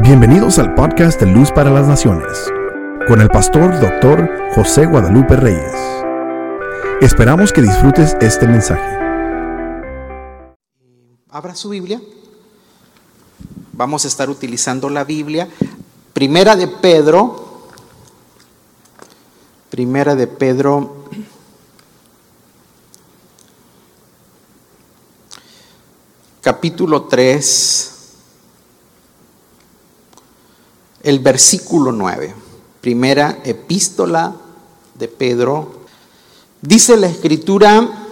Bienvenidos al podcast de Luz para las Naciones, con el pastor Dr. José Guadalupe Reyes. Esperamos que disfrutes este mensaje. Abra su Biblia. Vamos a estar utilizando la Biblia. Primera de Pedro. Primera de Pedro. Capítulo 3. El versículo 9. Primera epístola de Pedro. Dice la escritura,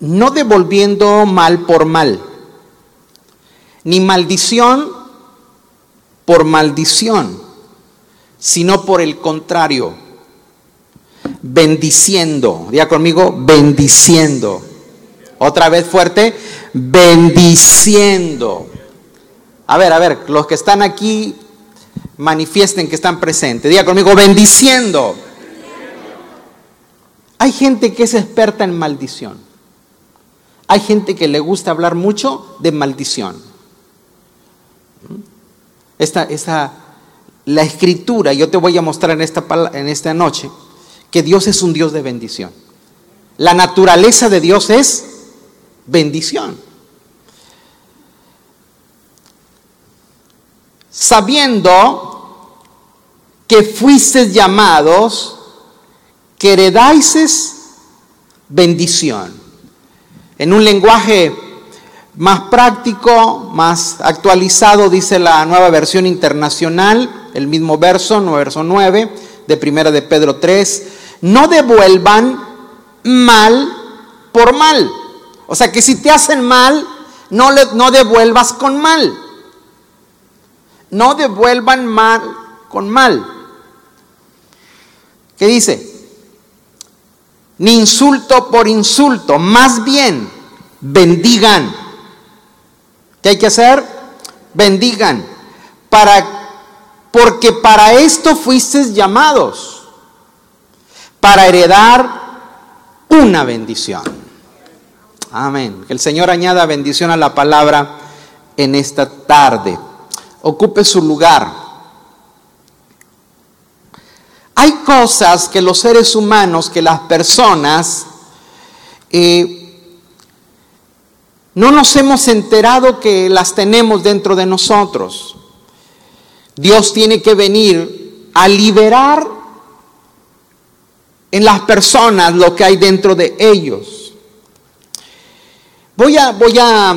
no devolviendo mal por mal, ni maldición por maldición, sino por el contrario, bendiciendo. Diga conmigo, bendiciendo. Otra vez fuerte, bendiciendo. A ver, a ver, los que están aquí manifiesten que están presentes. Diga conmigo, bendiciendo. Hay gente que es experta en maldición. Hay gente que le gusta hablar mucho de maldición. Esta, esta, la escritura, yo te voy a mostrar en esta, en esta noche, que Dios es un Dios de bendición. La naturaleza de Dios es bendición. Sabiendo que fuisteis llamados, que heredáis bendición. En un lenguaje más práctico, más actualizado, dice la nueva versión internacional, el mismo verso, verso 9 de primera de Pedro 3, no devuelvan mal por mal. O sea que si te hacen mal, no, le, no devuelvas con mal. No devuelvan mal con mal. ¿Qué dice? Ni insulto por insulto, más bien bendigan. ¿Qué hay que hacer? Bendigan. Para, porque para esto fuisteis llamados, para heredar una bendición. Amén. Que el Señor añada bendición a la palabra en esta tarde. Ocupe su lugar. Hay cosas que los seres humanos, que las personas, eh, no nos hemos enterado que las tenemos dentro de nosotros. Dios tiene que venir a liberar en las personas lo que hay dentro de ellos. Voy a, voy a,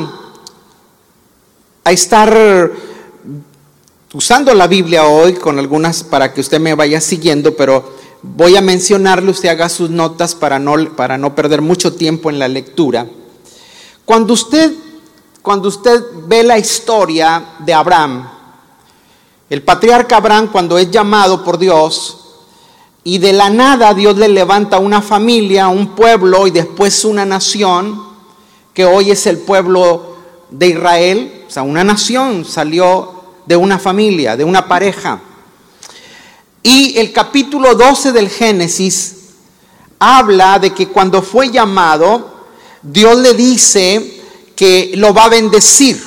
a estar usando la Biblia hoy con algunas para que usted me vaya siguiendo, pero voy a mencionarle, usted haga sus notas para no, para no perder mucho tiempo en la lectura. Cuando usted, cuando usted ve la historia de Abraham, el patriarca Abraham cuando es llamado por Dios y de la nada Dios le levanta una familia, un pueblo y después una nación, que hoy es el pueblo de Israel, o sea, una nación salió de una familia, de una pareja. Y el capítulo 12 del Génesis habla de que cuando fue llamado, Dios le dice que lo va a bendecir.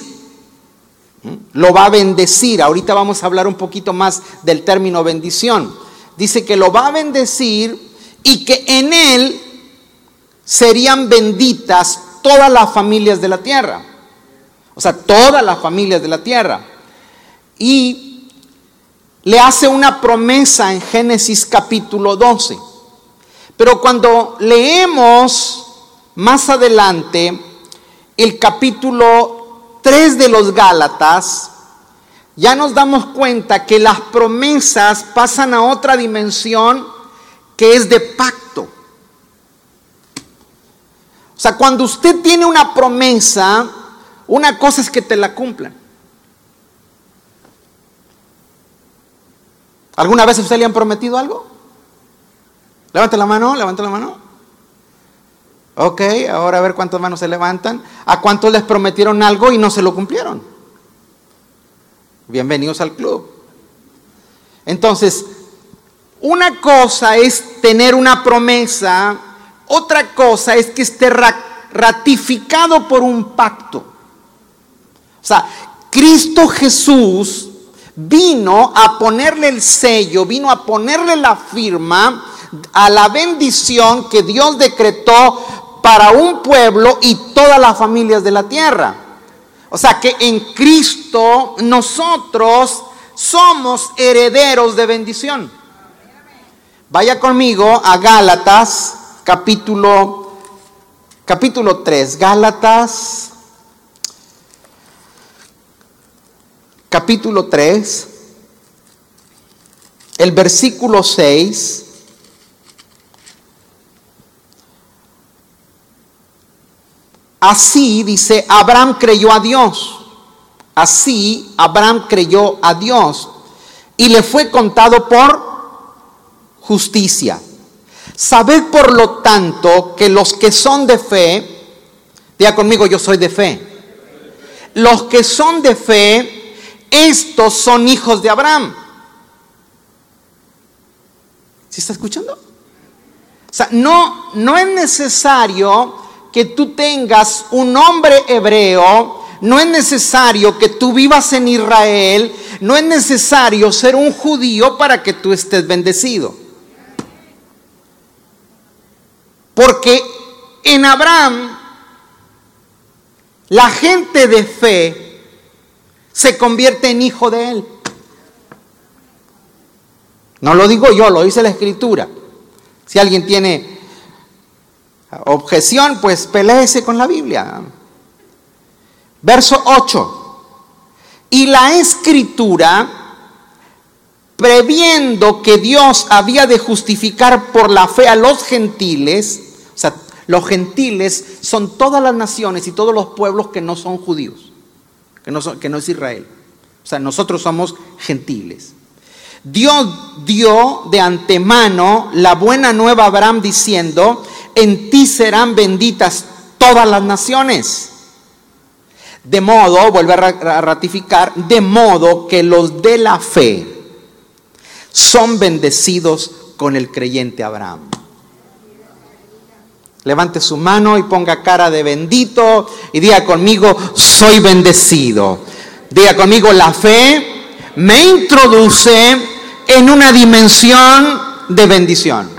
Lo va a bendecir. Ahorita vamos a hablar un poquito más del término bendición. Dice que lo va a bendecir y que en él serían benditas todas las familias de la tierra. O sea, todas las familias de la tierra y le hace una promesa en Génesis capítulo 12. Pero cuando leemos más adelante el capítulo 3 de los Gálatas, ya nos damos cuenta que las promesas pasan a otra dimensión que es de pacto. O sea, cuando usted tiene una promesa, una cosa es que te la cumplan. ¿Alguna vez a usted le han prometido algo? Levante la mano, levante la mano. Ok, ahora a ver cuántas manos se levantan. ¿A cuántos les prometieron algo y no se lo cumplieron? Bienvenidos al club. Entonces, una cosa es tener una promesa, otra cosa es que esté ratificado por un pacto. O sea, Cristo Jesús vino a ponerle el sello, vino a ponerle la firma a la bendición que Dios decretó para un pueblo y todas las familias de la tierra. O sea que en Cristo nosotros somos herederos de bendición. Vaya conmigo a Gálatas capítulo capítulo 3, Gálatas capítulo 3, el versículo 6. Así dice, Abraham creyó a Dios. Así Abraham creyó a Dios y le fue contado por justicia. Sabed por lo tanto que los que son de fe, diga conmigo, yo soy de fe. Los que son de fe, estos son hijos de Abraham. ¿Sí está escuchando? O sea, no, no es necesario que tú tengas un nombre hebreo, no es necesario que tú vivas en Israel, no es necesario ser un judío para que tú estés bendecido. Porque en Abraham la gente de fe se convierte en hijo de él. No lo digo yo, lo dice la escritura. Si alguien tiene objeción, pues peleese con la Biblia. Verso 8. Y la escritura previendo que Dios había de justificar por la fe a los gentiles, o sea, los gentiles son todas las naciones y todos los pueblos que no son judíos, que no, es Israel. O sea, nosotros somos gentiles. Dios dio de antemano la buena nueva a Abraham diciendo, en ti serán benditas todas las naciones. De modo, vuelve a ratificar, de modo que los de la fe, son bendecidos con el creyente Abraham. Levante su mano y ponga cara de bendito y diga conmigo, soy bendecido. Diga conmigo, la fe me introduce en una dimensión de bendición.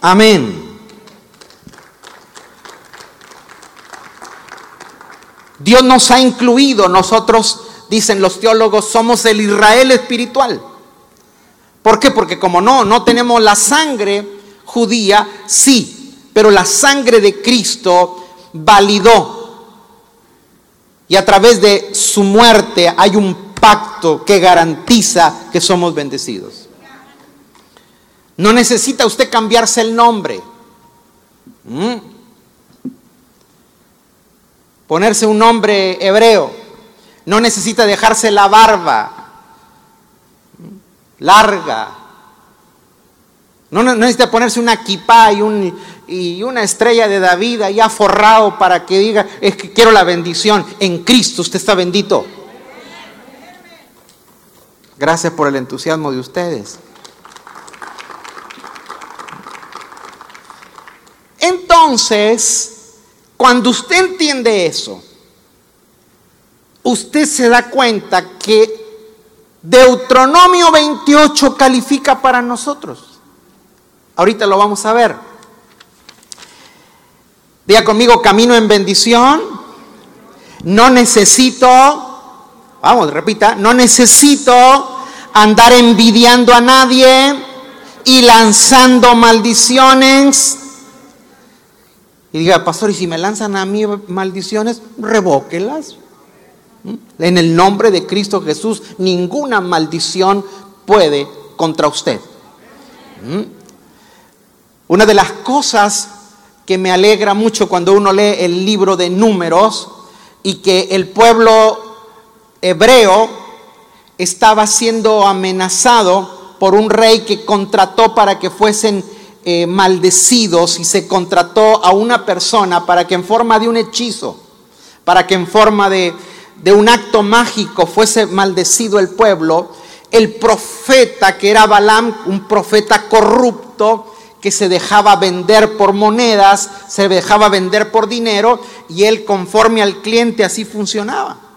Amén. Dios nos ha incluido, nosotros, dicen los teólogos, somos el Israel espiritual. ¿Por qué? Porque como no, no tenemos la sangre judía, sí, pero la sangre de Cristo validó. Y a través de su muerte hay un pacto que garantiza que somos bendecidos. No necesita usted cambiarse el nombre. ¿Mm? Ponerse un nombre hebreo. No necesita dejarse la barba larga. No, necesita ponerse una kipá y, un, y una estrella de David ahí forrado para que diga, es que quiero la bendición. En Cristo usted está bendito. Gracias por el entusiasmo de ustedes. Entonces, cuando usted entiende eso, usted se da cuenta que Deuteronomio 28 califica para nosotros. Ahorita lo vamos a ver. Diga conmigo, camino en bendición. No necesito, vamos, repita, no necesito andar envidiando a nadie y lanzando maldiciones. Y diga, pastor, ¿y si me lanzan a mí maldiciones? Revóquelas. En el nombre de Cristo Jesús, ninguna maldición puede contra usted. ¿Mm? Una de las cosas que me alegra mucho cuando uno lee el libro de números y que el pueblo hebreo estaba siendo amenazado por un rey que contrató para que fuesen eh, maldecidos y se contrató a una persona para que en forma de un hechizo, para que en forma de, de un acto mágico fuese maldecido el pueblo, el profeta que era Balaam, un profeta corrupto, que se dejaba vender por monedas, se dejaba vender por dinero, y él conforme al cliente así funcionaba.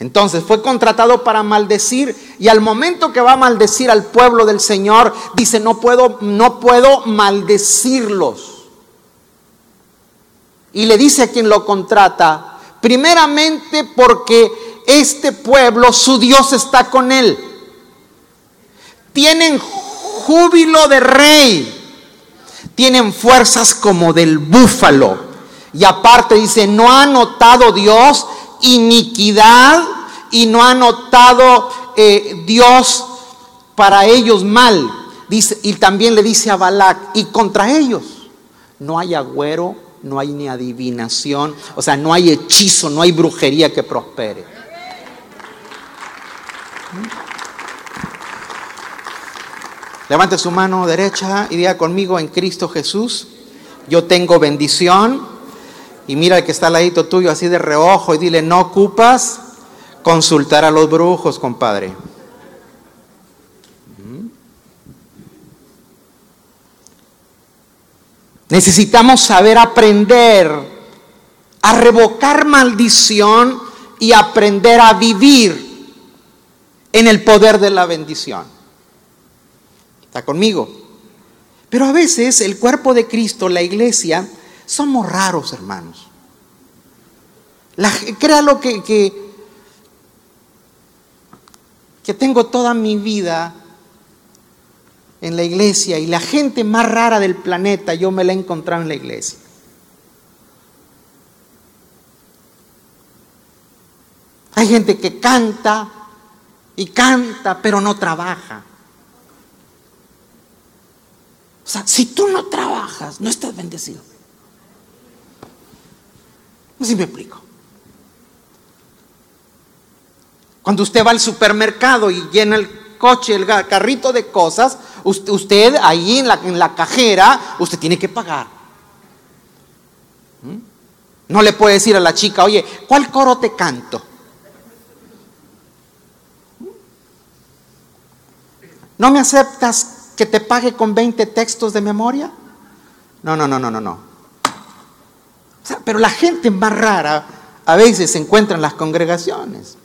Entonces fue contratado para maldecir y al momento que va a maldecir al pueblo del Señor, dice, no puedo, no puedo maldecirlos. Y le dice a quien lo contrata, primeramente porque este pueblo, su Dios está con él. Tienen júbilo de rey. Tienen fuerzas como del búfalo. Y aparte dice, no ha notado Dios iniquidad y no ha notado eh, Dios para ellos mal. Dice, y también le dice a Balac, y contra ellos no hay agüero, no hay ni adivinación, o sea, no hay hechizo, no hay brujería que prospere. Levante su mano derecha y diga conmigo en Cristo Jesús, yo tengo bendición y mira al que está al ladito tuyo así de reojo y dile, no ocupas consultar a los brujos, compadre. Necesitamos saber aprender a revocar maldición y aprender a vivir en el poder de la bendición. ¿Está conmigo? Pero a veces el cuerpo de Cristo, la iglesia, somos raros, hermanos. Créalo que, que, que tengo toda mi vida en la iglesia y la gente más rara del planeta yo me la he encontrado en la iglesia. Hay gente que canta y canta, pero no trabaja. O sea, si tú no trabajas, no estás bendecido. No si me explico. Cuando usted va al supermercado y llena el coche, el carrito de cosas, usted, ahí en la, cajera, usted tiene que pagar. ¿Mm? No le puede decir a la chica, oye, ¿cuál coro te canto? ¿No me aceptas que te pague con 20 textos de memoria? No, no, no, no, no, no pero la gente más rara a veces se encuentra en las congregaciones.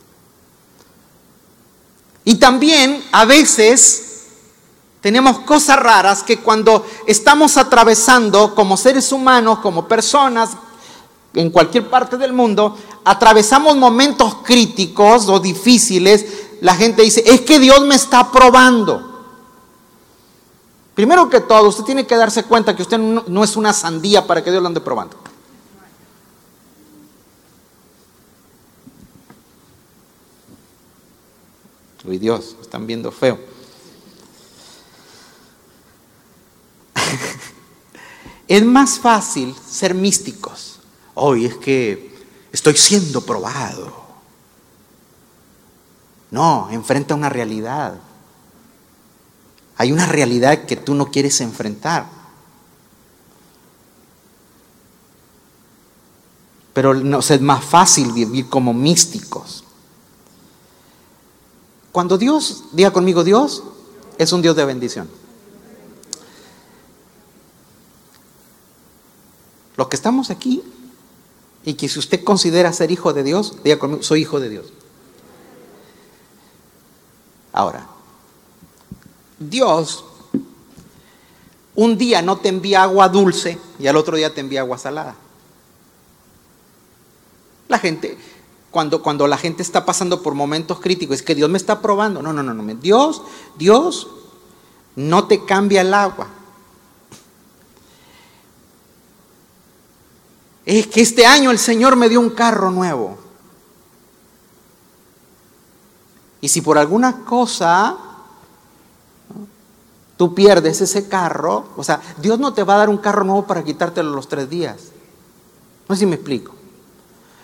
Y también a veces tenemos cosas raras que cuando estamos atravesando como seres humanos, como personas, en cualquier parte del mundo, atravesamos momentos críticos o difíciles, la gente dice, es que Dios me está probando. Primero que todo, usted tiene que darse cuenta que usted no, es una sandía para que Dios lo ande probando. Uy, Dios, están viendo feo. es más fácil ser místicos. Hoy es que estoy siendo probado. No, enfrenta una realidad. Hay una realidad que tú no quieres enfrentar. Pero no, es más fácil vivir como místicos. Cuando Dios, diga conmigo, Dios es un Dios de bendición. Los que estamos aquí y que si usted considera ser hijo de Dios, diga conmigo, soy hijo de Dios. Ahora, Dios un día no te envía agua dulce y al otro día te envía agua salada. La gente, cuando, cuando la gente está pasando por momentos críticos, es que Dios me está probando. No, no, no, no. Dios, Dios no te cambia el agua. Es que este año el Señor me dio un carro nuevo. Y si por alguna cosa tú pierdes ese carro, o sea, Dios no te va a dar un carro nuevo para quitártelo los tres días. No sé si me explico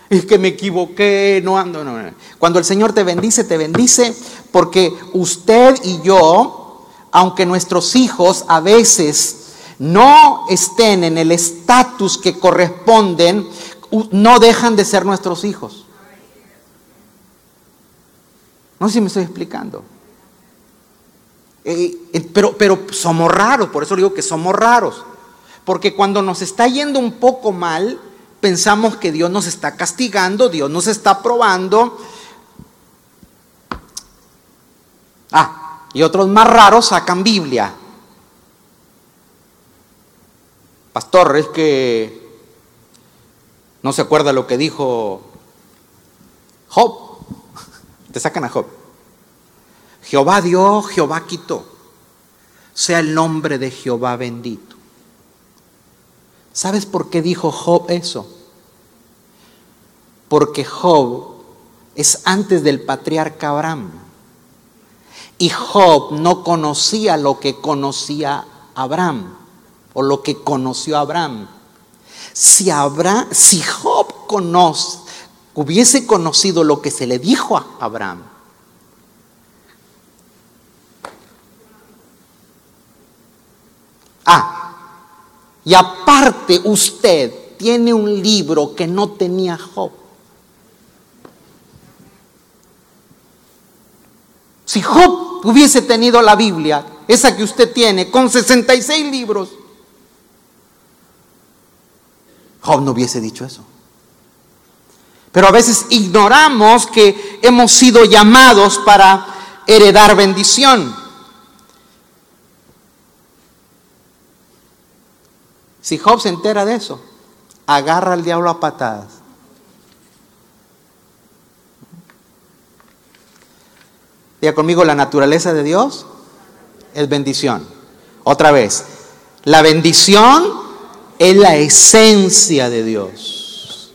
es que me equivoqué, no ando, no, Cuando el Señor te bendice, te bendice porque usted y yo, aunque nuestros hijos a veces no estén en el estatus que corresponden, no dejan de ser nuestros hijos. No sé si me estoy explicando. Eh, eh, pero, pero somos raros, por eso digo que somos raros. Porque cuando nos está yendo un poco mal, pensamos que Dios nos está castigando, Dios nos está probando, Ah, y otros más raros sacan Biblia. Pastor, es que no se acuerda lo que dijo Job. Te sacan a Job. Jehová dio, Jehová quitó. Sea el nombre de Jehová bendito. ¿Sabes por qué dijo Job eso? Porque Job es antes del patriarca Abraham. Y Job no conocía lo que conocía Abraham o lo que conoció Abraham. Si, si Job hubiese conocido lo que se le dijo a Abraham, Ah, y aparte usted tiene un libro que no tenía Job. Si Job hubiese tenido la Biblia, esa que usted tiene, con 66 libros, Job no hubiese dicho eso. Pero a veces ignoramos que hemos sido llamados para heredar bendición. Si Job se entera de eso, agarra al diablo a patadas. Diga conmigo, la naturaleza de Dios es bendición. Otra vez, la bendición es la esencia de Dios.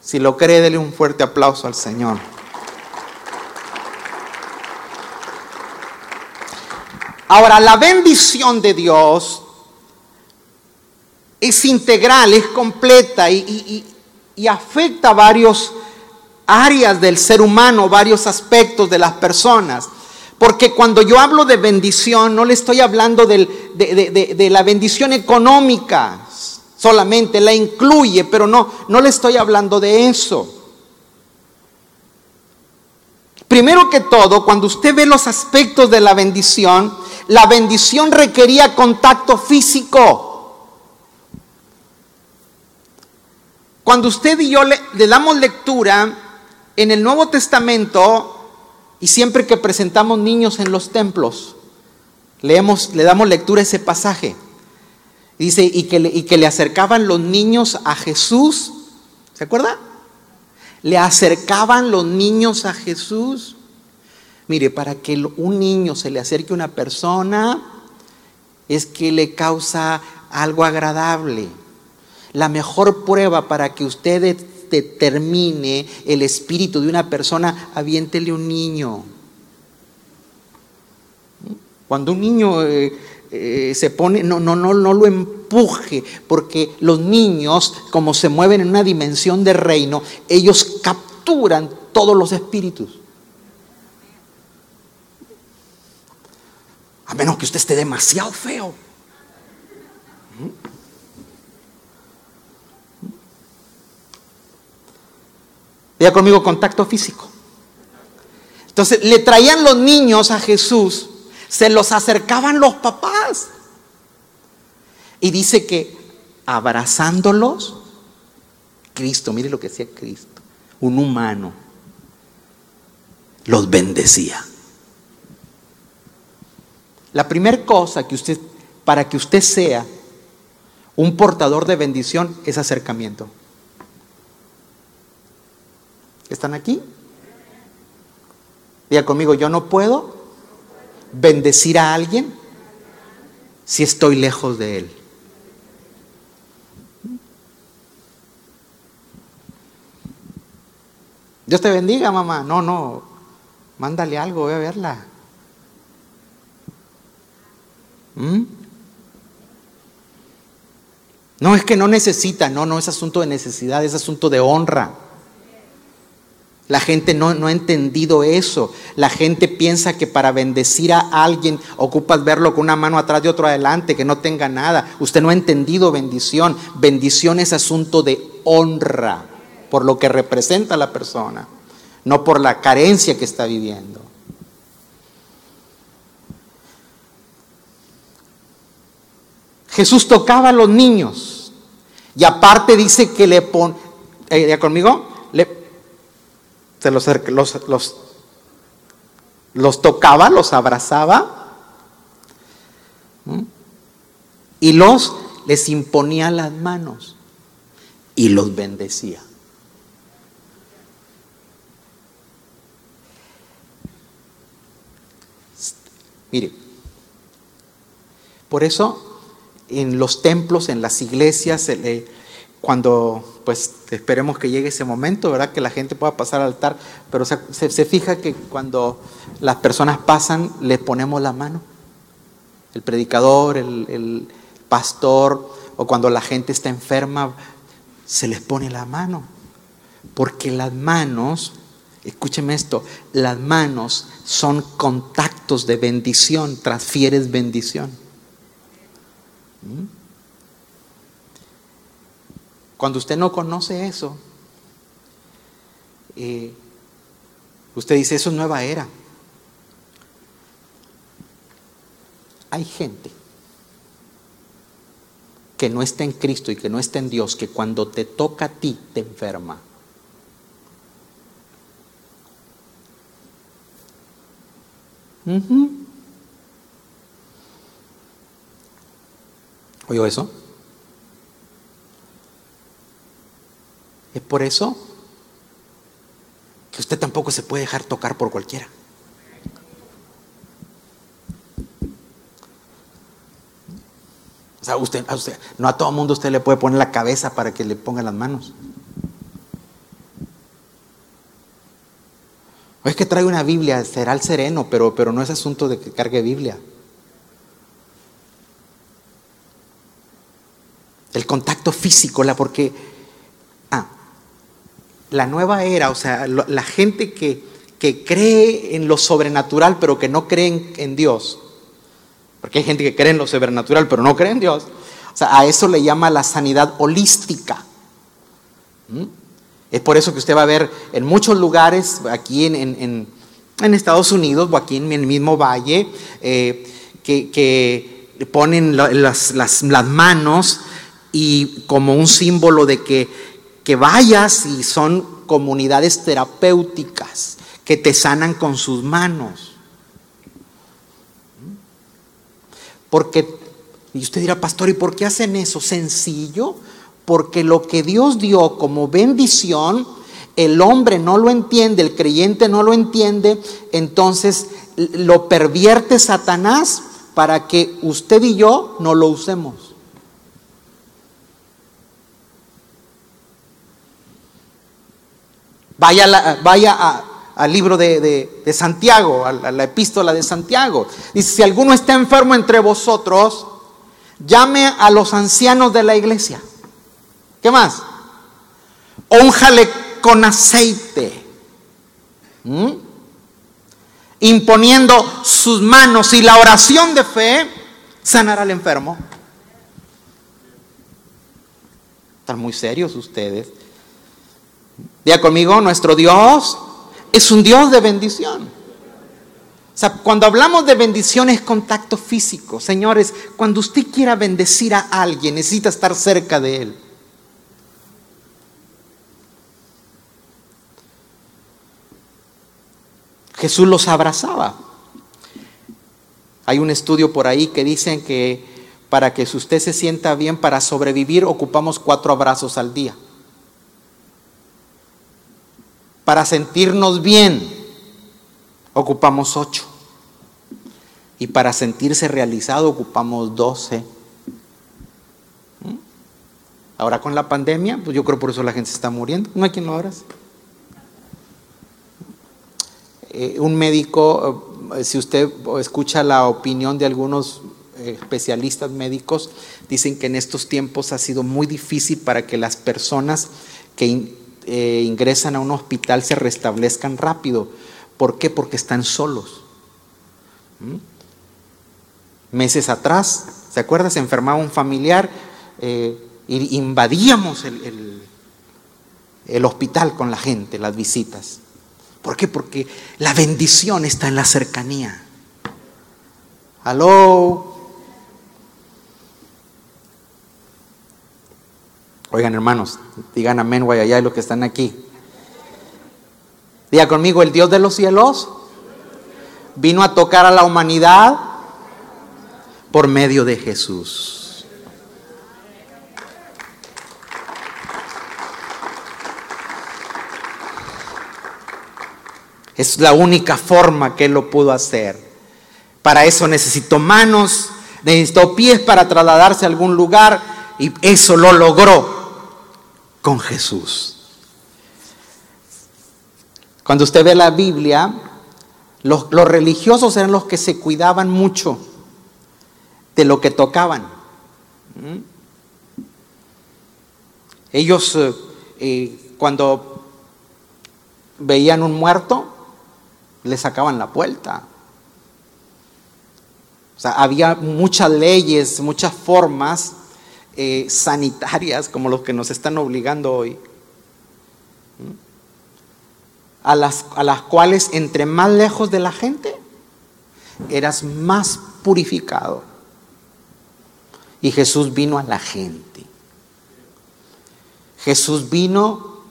Si lo cree, dele un fuerte aplauso al Señor. Ahora, la bendición de Dios es integral, es completa y, afecta varios áreas del ser humano, varios aspectos de las personas. Porque cuando yo hablo de bendición, no le estoy hablando de, de, la bendición económica solamente, la incluye, pero no, no le estoy hablando de eso. Primero que todo, cuando usted ve los aspectos de la bendición, la bendición requería contacto físico. Cuando usted y yo le, damos lectura en el Nuevo Testamento, y siempre que presentamos niños en los templos, leemos, le damos lectura a ese pasaje. Dice, y que, y que le acercaban los niños a Jesús. ¿Se acuerda? Le acercaban los niños a Jesús. Mire, para que un niño se le acerque a una persona, es que le causa algo agradable. La mejor prueba para que usted determine el espíritu de una persona, aviéntele un niño. Cuando un niño eh, eh, se pone, no, no, no, no lo empuje, porque los niños, como se mueven en una dimensión de reino, ellos capturan todos los espíritus. A menos que usted esté demasiado feo. Vea conmigo contacto físico. Entonces le traían los niños a Jesús, se los acercaban los papás. Y dice que abrazándolos, Cristo, mire lo que decía Cristo, un humano, los bendecía. La primera cosa que usted, para que usted sea un portador de bendición, es acercamiento. ¿Están aquí? Diga conmigo, yo no puedo bendecir a alguien si estoy lejos de él. Dios te bendiga, mamá. No, no. Mándale algo, voy a verla. ¿Mm? No, es que no necesita. No, no es asunto de necesidad, es asunto de honra. La gente no, ha entendido eso. La gente piensa que para bendecir a alguien ocupas verlo con una mano atrás y otro adelante, que no tenga nada. Usted no ha entendido bendición. Bendición es asunto de honra por lo que representa la persona, no por la carencia que está viviendo. Jesús tocaba a los niños y aparte dice que le pon, eh, conmigo? Se los, los, Los tocaba, los abrazaba y los les imponía las manos y los bendecía. Mire, por eso en los templos, en las iglesias, cuando pues esperemos que llegue ese momento, ¿verdad? Que la gente pueda pasar al altar, pero se, fija que cuando las personas pasan, les ponemos la mano. El predicador, el, el pastor, o cuando la gente está enferma, se les pone la mano. Porque las manos, escúcheme esto, las manos son contactos de bendición, transfieres bendición. ¿Mm? Cuando usted no conoce eso, eh, usted dice, eso es nueva era. Hay gente que no está en Cristo y que no está en Dios, que cuando te toca a ti te enferma. ¿Oyó eso? Es por eso que usted tampoco se puede dejar tocar por cualquiera. O sea, usted, a usted, no a todo mundo usted le puede poner la cabeza para que le ponga las manos. O es que trae una Biblia, será el sereno, pero, pero no es asunto de que cargue Biblia. El contacto físico, la porque la nueva era, o sea, la gente que, que, cree en lo sobrenatural, pero que no cree en, Dios, porque hay gente que cree en lo sobrenatural, pero no cree en Dios, o sea, a eso le llama la sanidad holística. ¿Mm? Es por eso que usted va a ver en muchos lugares, aquí en, Estados Unidos o aquí en el mismo valle, eh, que, ponen las, las, las manos y como un símbolo de que, que vayas y son comunidades terapéuticas que te sanan con sus manos. Porque, y usted dirá, pastor, ¿y por qué hacen eso? Sencillo, porque lo que Dios dio como bendición, el hombre no lo entiende, el creyente no lo entiende, entonces lo pervierte Satanás para que usted y yo no lo usemos. Vaya, vaya al libro de, Santiago, a la, epístola de Santiago. Dice, si alguno está enfermo entre vosotros, llame a los ancianos de la iglesia. ¿Qué más? Ónjale con aceite. Imponiendo sus manos y la oración de fe sanará al enfermo. Están muy serios ustedes. Diga conmigo, nuestro Dios es un Dios de bendición. O sea, cuando hablamos de bendición es contacto físico. Señores, cuando usted quiera bendecir a alguien, necesita estar cerca de él. Jesús los abrazaba. Hay un estudio por ahí que dicen que para que usted se sienta bien para sobrevivir ocupamos cuatro abrazos al día para sentirnos bien, ocupamos ocho. Y para sentirse realizado ocupamos doce. ¿Mm? Ahora con la pandemia, pues yo creo por eso la gente está muriendo. No hay quien lo abrace. Eh, un médico, eh, si usted escucha la opinión de algunos eh, especialistas médicos, dicen que en estos tiempos ha sido muy difícil para que las personas que eh, ingresan a un hospital se restablezcan rápido. ¿Por qué? Porque están solos. ¿Mm? Meses atrás, ¿se acuerda? Se enfermaba un familiar, eh, invadíamos el, el hospital con la gente, las visitas. ¿Por qué? Porque la bendición está en la cercanía. Aló, Oigan, hermanos, digan amén, guayayá, los que están aquí. Diga conmigo, el Dios de los cielos Vino a tocar a la humanidad por medio de Jesús. Es la única forma que Él lo pudo hacer. Para eso necesitó manos, necesitó pies para trasladarse a algún lugar y eso lo logró con Jesús. Cuando usted ve la Biblia, los, religiosos eran los que se cuidaban mucho de lo que tocaban. ¿Mm? Ellos eh, eh, cuando veían un muerto, le sacaban la vuelta. O sea, había muchas leyes, muchas formas eh, sanitarias como los que nos están obligando hoy. A las, a las cuales entre más lejos de la gente, eras más purificado. Y Jesús vino a la gente. Jesús vino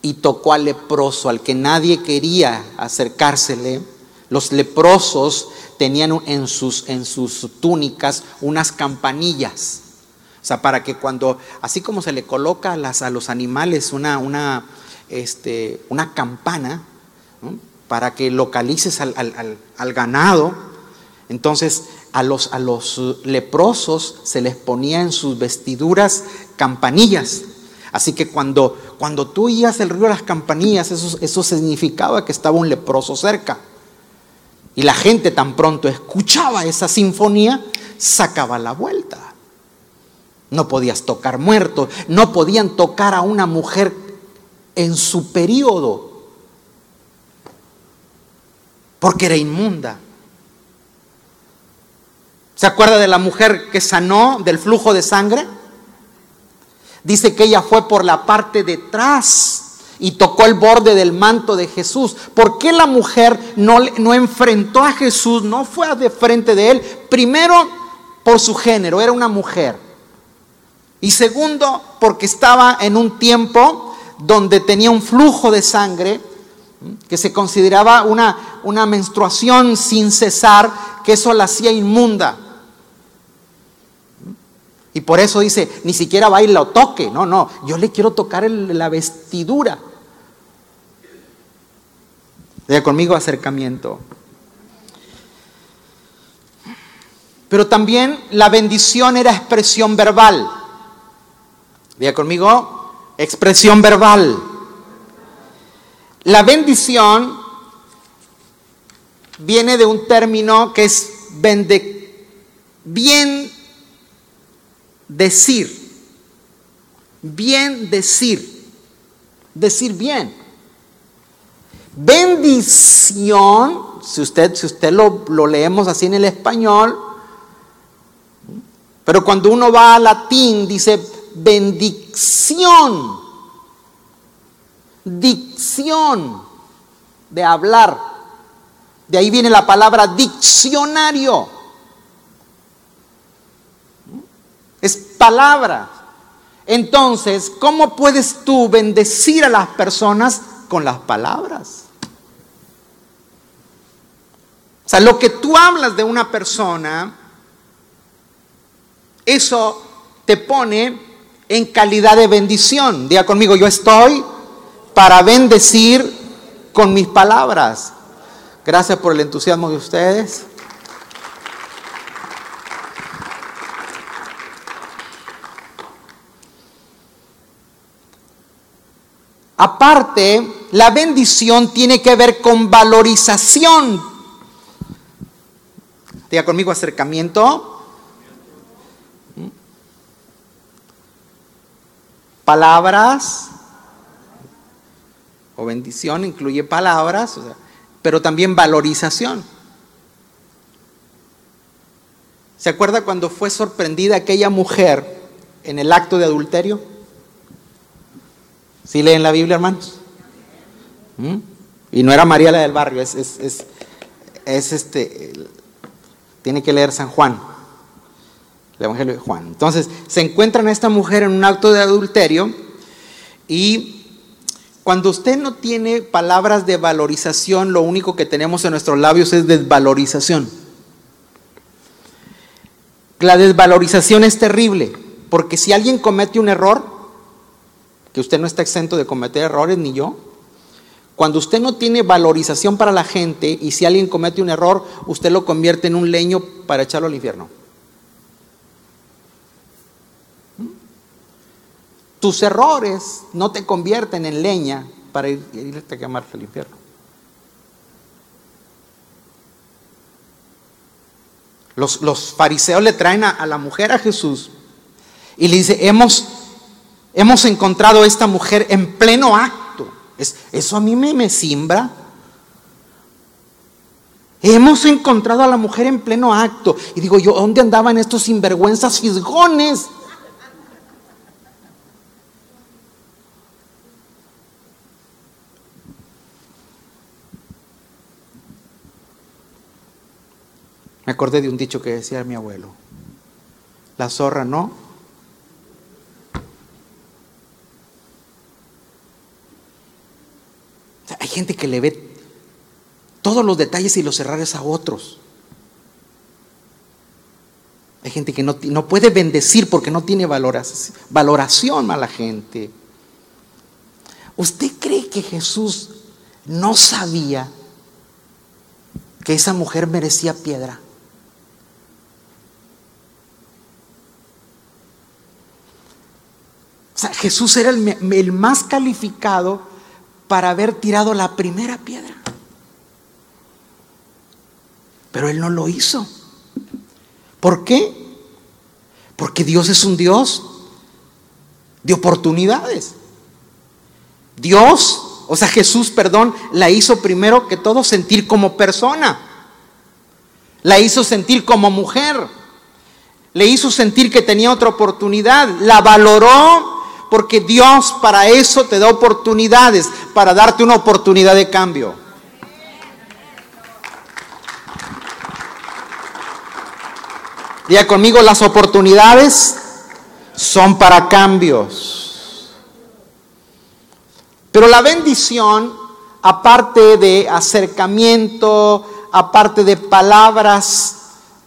y tocó al leproso, al que nadie quería acercársele. Los leprosos tenían en sus, en sus túnicas unas campanillas. Sea, para que cuando, así como se le coloca a, los animales una, este, campana, para que localices al, ganado, entonces a los, leprosos se les ponía en sus vestiduras campanillas. Así que cuando, tú oías el ruido de las campanillas, eso significaba que estaba un leproso cerca. Y la gente tan pronto escuchaba esa sinfonía, sacaba la vuelta. No podías tocar muertos, no podían tocar a una mujer en su periodo, porque era inmunda. ¿Se acuerda de la mujer que sanó del flujo de sangre? Dice que ella fue por la parte de atrás y tocó el borde del manto de Jesús. ¿Por qué la mujer no, no enfrentó a Jesús, no fue de frente de él? Primero, por su género, era una mujer. Y segundo, porque estaba en un tiempo donde tenía un flujo de sangre que se consideraba una, una menstruación sin cesar, que eso la hacía inmunda. Y por eso dice, ni siquiera va y lo toque. No, no, yo le quiero tocar la vestidura. Diga conmigo acercamiento. Pero también la bendición era expresión verbal. Diga conmigo, expresión verbal. La bendición viene de un término que es bien decir. Bien decir. Decir bien. Bendición, si usted, si usted lo, lo leemos así en el español, pero cuando uno va a latín dice bendición, dicción de hablar. De ahí viene la palabra diccionario. Es palabra. Entonces, ¿cómo puedes tú bendecir a las personas con las palabras? O sea, lo que tú hablas de una persona, eso te pone en calidad de bendición. Diga conmigo, yo estoy para bendecir con mis palabras. Gracias por el entusiasmo de ustedes. Aparte, la bendición tiene que ver con valorización. Diga conmigo acercamiento. Palabras o bendición incluye palabras, pero también valorización. ¿Se acuerda cuando fue sorprendida aquella mujer en el acto de adulterio? ¿Sí leen la Biblia, hermanos? ¿Mm? Y no era María la del barrio, es, es, este, tiene que leer San Juan, el Evangelio de Juan. Entonces, se encuentran a esta mujer en un acto de adulterio y Cuando usted no tiene palabras de valorización, lo único que tenemos en nuestros labios es desvalorización. La desvalorización es terrible, porque si alguien comete un error, que usted no está exento de cometer errores, ni yo, cuando usted no tiene valorización para la gente y si alguien comete un error, usted lo convierte en un leño para echarlo al infierno. Tus errores no te convierten en leña para irte a quemarte al infierno. Los, fariseos le traen a, la mujer a Jesús y le dice, hemos, hemos encontrado a esta mujer en pleno acto. Es, eso a mí me, me simbra. Hemos encontrado a la mujer en pleno acto. Y digo yo, ¿dónde andaban estos sinvergüenzas fisgones? Me acordé de un dicho que decía mi abuelo. La zorra no. hay gente que le ve todos los detalles y los errores a otros. Hay gente que no, no puede bendecir porque no tiene valoración, valoración a la gente. ¿Usted cree que Jesús no sabía que esa mujer merecía piedra? O sea, Jesús era el, más calificado para haber tirado la primera piedra. Pero él no lo hizo. ¿Por qué? Porque Dios es un Dios de oportunidades. Dios, o sea, Jesús, perdón, la hizo primero que todo sentir como persona. La hizo sentir como mujer. Le hizo sentir que tenía otra oportunidad. La valoró porque Dios para eso te da oportunidades, para darte una oportunidad de cambio. Diga conmigo, las oportunidades son para cambios. Pero la bendición, aparte de acercamiento, aparte de palabras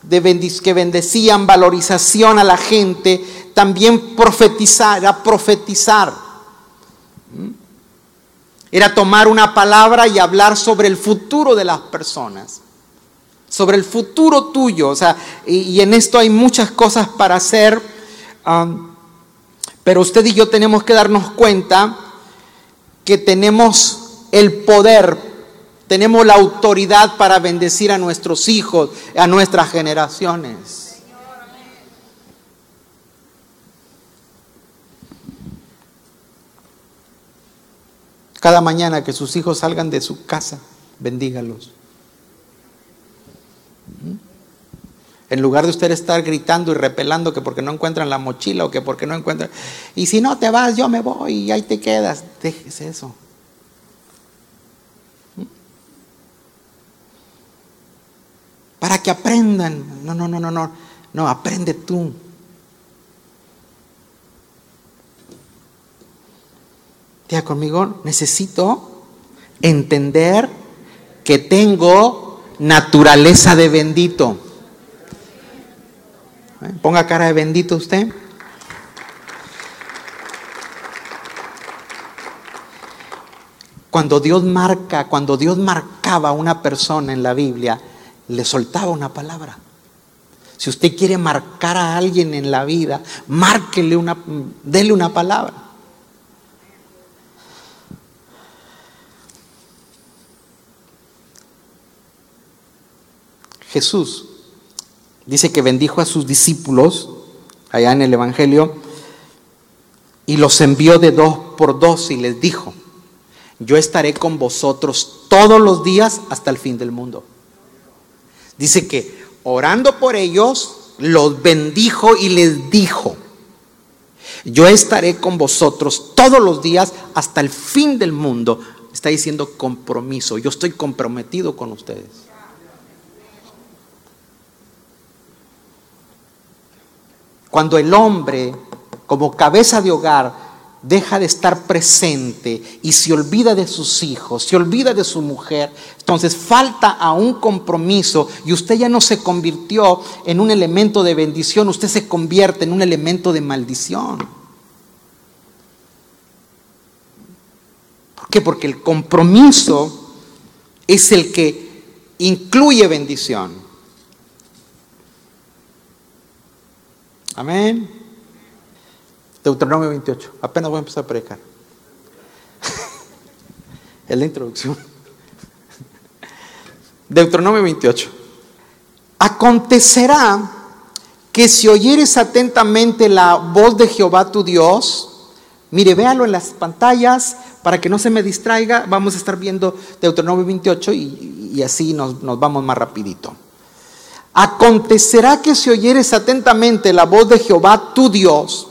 de que bendecían, valorización a la gente, también profetizar, era profetizar. ¿Mm? Era tomar una palabra y hablar sobre el futuro de las personas, sobre el futuro tuyo. O sea, y, en esto hay muchas cosas para hacer, um, pero usted y yo tenemos que darnos cuenta que tenemos el poder, tenemos la autoridad para bendecir a nuestros hijos, a nuestras generaciones. Cada mañana que sus hijos salgan de su casa, bendígalos. ¿Mm? En lugar de usted estar gritando y repelando que porque no encuentran la mochila o que porque no encuentran... Y si no te vas, yo me voy y ahí te quedas. Déjese eso. ¿Mm? Para que aprendan. No, no, no, no, no. No, aprende tú. Conmigo, necesito entender que tengo naturaleza de bendito. ¿Eh? Ponga cara de bendito usted. Cuando Dios marca, cuando Dios marcaba a una persona en la Biblia, le soltaba una palabra. Si usted quiere marcar a alguien en la vida, márquele una, dele una palabra. Jesús dice que bendijo a sus discípulos allá en el Evangelio y los envió de dos por dos y les dijo, yo estaré con vosotros todos los días hasta el fin del mundo. Dice que orando por ellos, los bendijo y les dijo, yo estaré con vosotros todos los días hasta el fin del mundo. Está diciendo compromiso, yo estoy comprometido con ustedes. Cuando el hombre, como cabeza de hogar, deja de estar presente y se olvida de sus hijos, se olvida de su mujer, entonces falta a un compromiso y usted ya no se convirtió en un elemento de bendición, usted se convierte en un elemento de maldición. ¿Por qué? Porque el compromiso es el que incluye bendición. Amén. Deuteronomio 28. Apenas voy a empezar a predicar. es la introducción. Deuteronomio 28. Acontecerá que si oyeres atentamente la voz de Jehová tu Dios, mire, véalo en las pantallas para que no se me distraiga. Vamos a estar viendo Deuteronomio 28 y, y así nos, nos vamos más rapidito. Acontecerá que si oyeres atentamente la voz de Jehová tu Dios,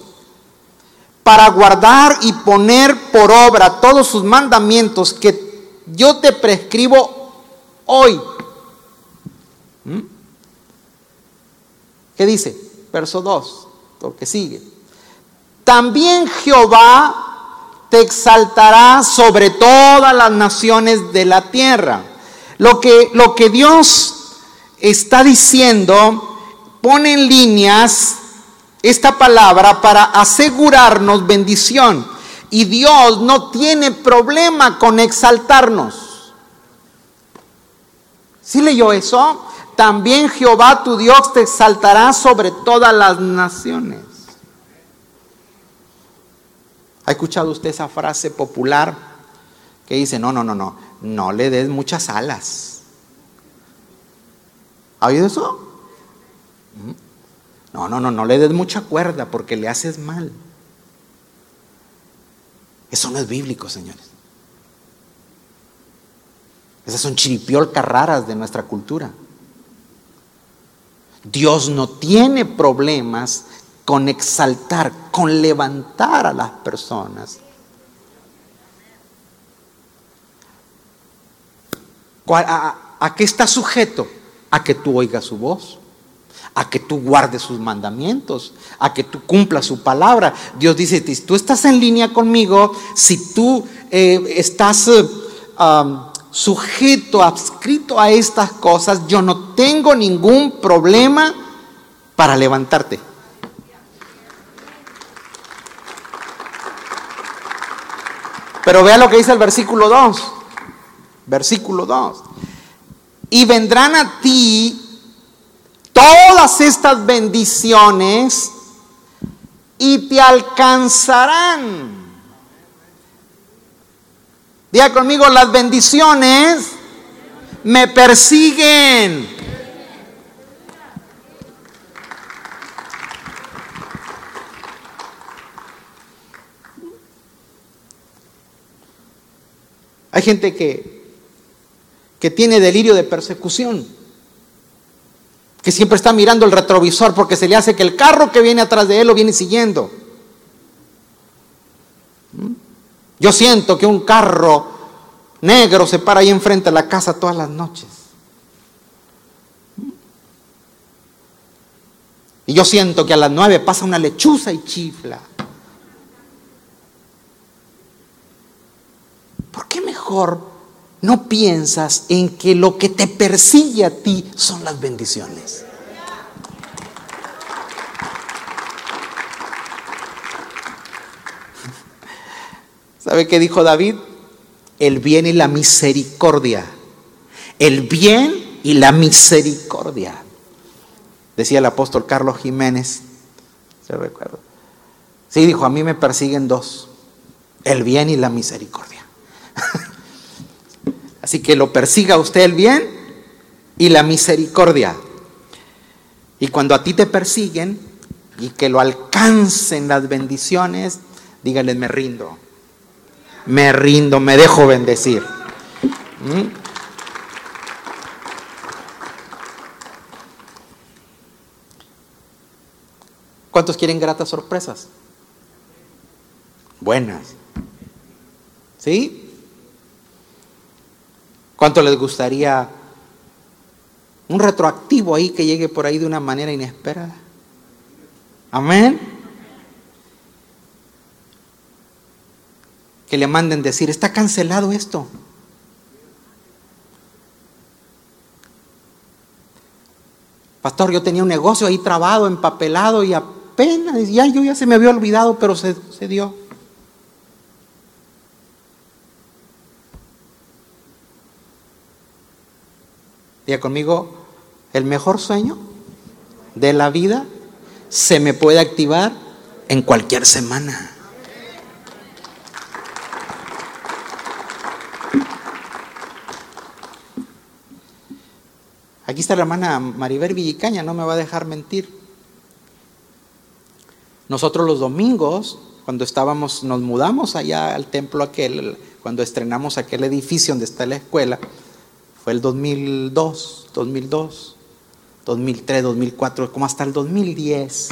para guardar y poner por obra todos sus mandamientos que yo te prescribo hoy. ¿Mm? ¿Qué dice? Verso 2, lo que sigue. También Jehová te exaltará sobre todas las naciones de la tierra. Lo que, lo que Dios está diciendo pone en líneas esta palabra para asegurarnos bendición. Y Dios no tiene problema con exaltarnos. ¿Sí leyó eso? También Jehová tu Dios te exaltará sobre todas las naciones. ¿Ha escuchado usted esa frase popular que dice, no, no, no, no, no le des muchas alas? ¿Ha oído eso? No, no, no, no le des mucha cuerda porque le haces mal. Eso no es bíblico, señores. Esas son chiripiolcas raras de nuestra cultura. Dios no tiene problemas con exaltar, con levantar a las personas. ¿A, a qué está sujeto? A que tú oigas su voz a que tú guardes sus mandamientos, a que tú cumplas su palabra. Dios dice, tú estás en línea conmigo, si tú eh, estás eh, sujeto, adscrito a estas cosas, yo no tengo ningún problema para levantarte. Pero vea lo que dice el versículo 2. Versículo 2. Y vendrán a ti todas estas bendiciones y te alcanzarán. Diga conmigo, las bendiciones me persiguen. Hay gente que, que tiene delirio de persecución que siempre está mirando el retrovisor porque se le hace que el carro que viene atrás de él lo viene siguiendo. ¿Mm? Yo siento que un carro negro se para ahí enfrente de la casa todas las noches. ¿Mm? Y yo siento que a las nueve pasa una lechuza y chifla. ¿Por qué mejor no piensas en que lo que te persigue a ti son las bendiciones. ¿Sabe qué dijo David? El bien y la misericordia. El bien y la misericordia. Decía el apóstol Carlos Jiménez. ¿Se recuerda? Sí, dijo, a mí me persiguen dos. El bien y la misericordia. Así que lo persiga usted el bien y la misericordia. Y cuando a ti te persiguen y que lo alcancen las bendiciones, díganle, me rindo. Me rindo, me dejo bendecir. ¿Mm? ¿Cuántos quieren gratas sorpresas? Buenas. ¿Sí? ¿Cuánto les gustaría un retroactivo ahí que llegue por ahí de una manera inesperada? Amén. que le manden decir, está cancelado esto. Pastor, yo tenía un negocio ahí trabado, empapelado y apenas, ya yo ya se me había olvidado, pero se, se dio. Diga conmigo, el mejor sueño de la vida se me puede activar en cualquier semana. Aquí está la hermana Maribel Villicaña, no me va a dejar mentir. Nosotros los domingos, cuando estábamos, nos mudamos allá al templo aquel, cuando estrenamos aquel edificio donde está la escuela, fue el 2002, 2002, 2003, 2004, como hasta el 2010.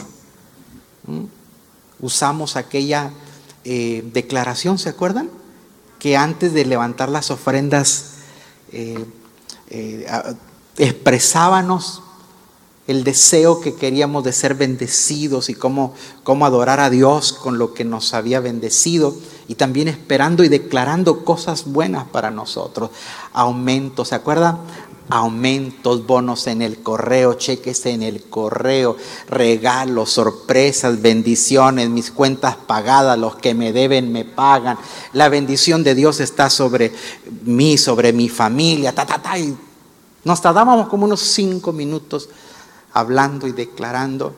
Usamos aquella eh, declaración, ¿se acuerdan? Que antes de levantar las ofrendas eh, eh, expresábamos el deseo que queríamos de ser bendecidos y cómo, cómo adorar a Dios con lo que nos había bendecido y también esperando y declarando cosas buenas para nosotros. Aumentos, ¿se acuerdan? Aumentos, bonos en el correo, cheques en el correo, regalos, sorpresas, bendiciones, mis cuentas pagadas, los que me deben me pagan. La bendición de Dios está sobre mí, sobre mi familia, ta, ta, ta, y nos tardábamos como unos cinco minutos hablando y declarando.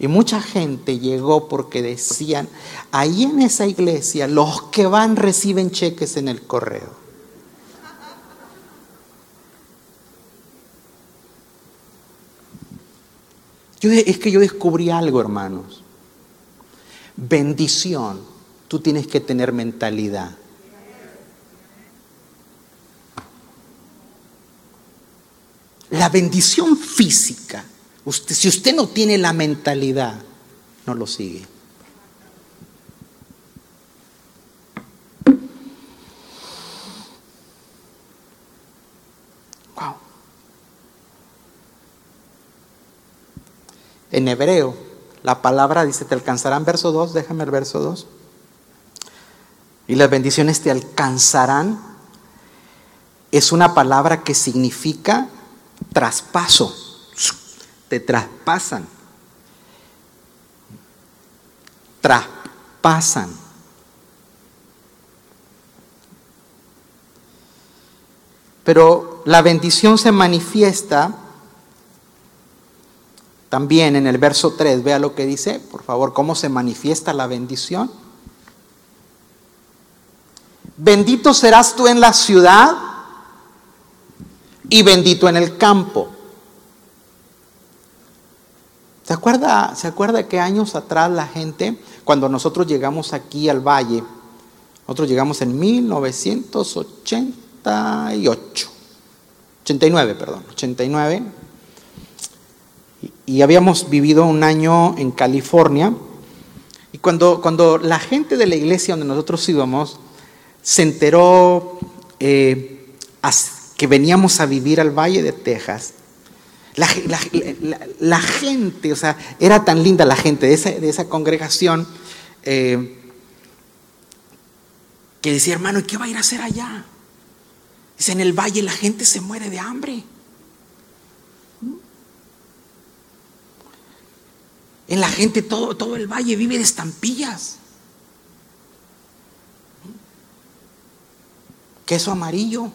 Y mucha gente llegó porque decían, ahí en esa iglesia los que van reciben cheques en el correo. Yo, es que yo descubrí algo, hermanos. Bendición, tú tienes que tener mentalidad. La bendición física, si usted no tiene la mentalidad, no lo sigue. Wow. En hebreo, la palabra dice, te alcanzarán, verso 2, déjame el verso 2. Y las bendiciones te alcanzarán. Es una palabra que significa traspaso, te traspasan, traspasan. Pero la bendición se manifiesta también en el verso 3. Vea lo que dice, por favor, cómo se manifiesta la bendición. Bendito serás tú en la ciudad y bendito en el campo. ¿Se acuerda, ¿Se acuerda que años atrás la gente, cuando nosotros llegamos aquí al valle, nosotros llegamos en 1988, 89, perdón, 89, y, y habíamos vivido un año en California, y cuando, cuando la gente de la iglesia donde nosotros íbamos se enteró eh, que veníamos a vivir al Valle de Texas, la, gente, o sea, era tan linda la gente de esa, de esa congregación eh, que decía, hermano, ¿y qué va a ir a hacer allá? Dice, en el valle la gente se muere de hambre. En la gente todo, todo el valle vive de estampillas. Queso amarillo.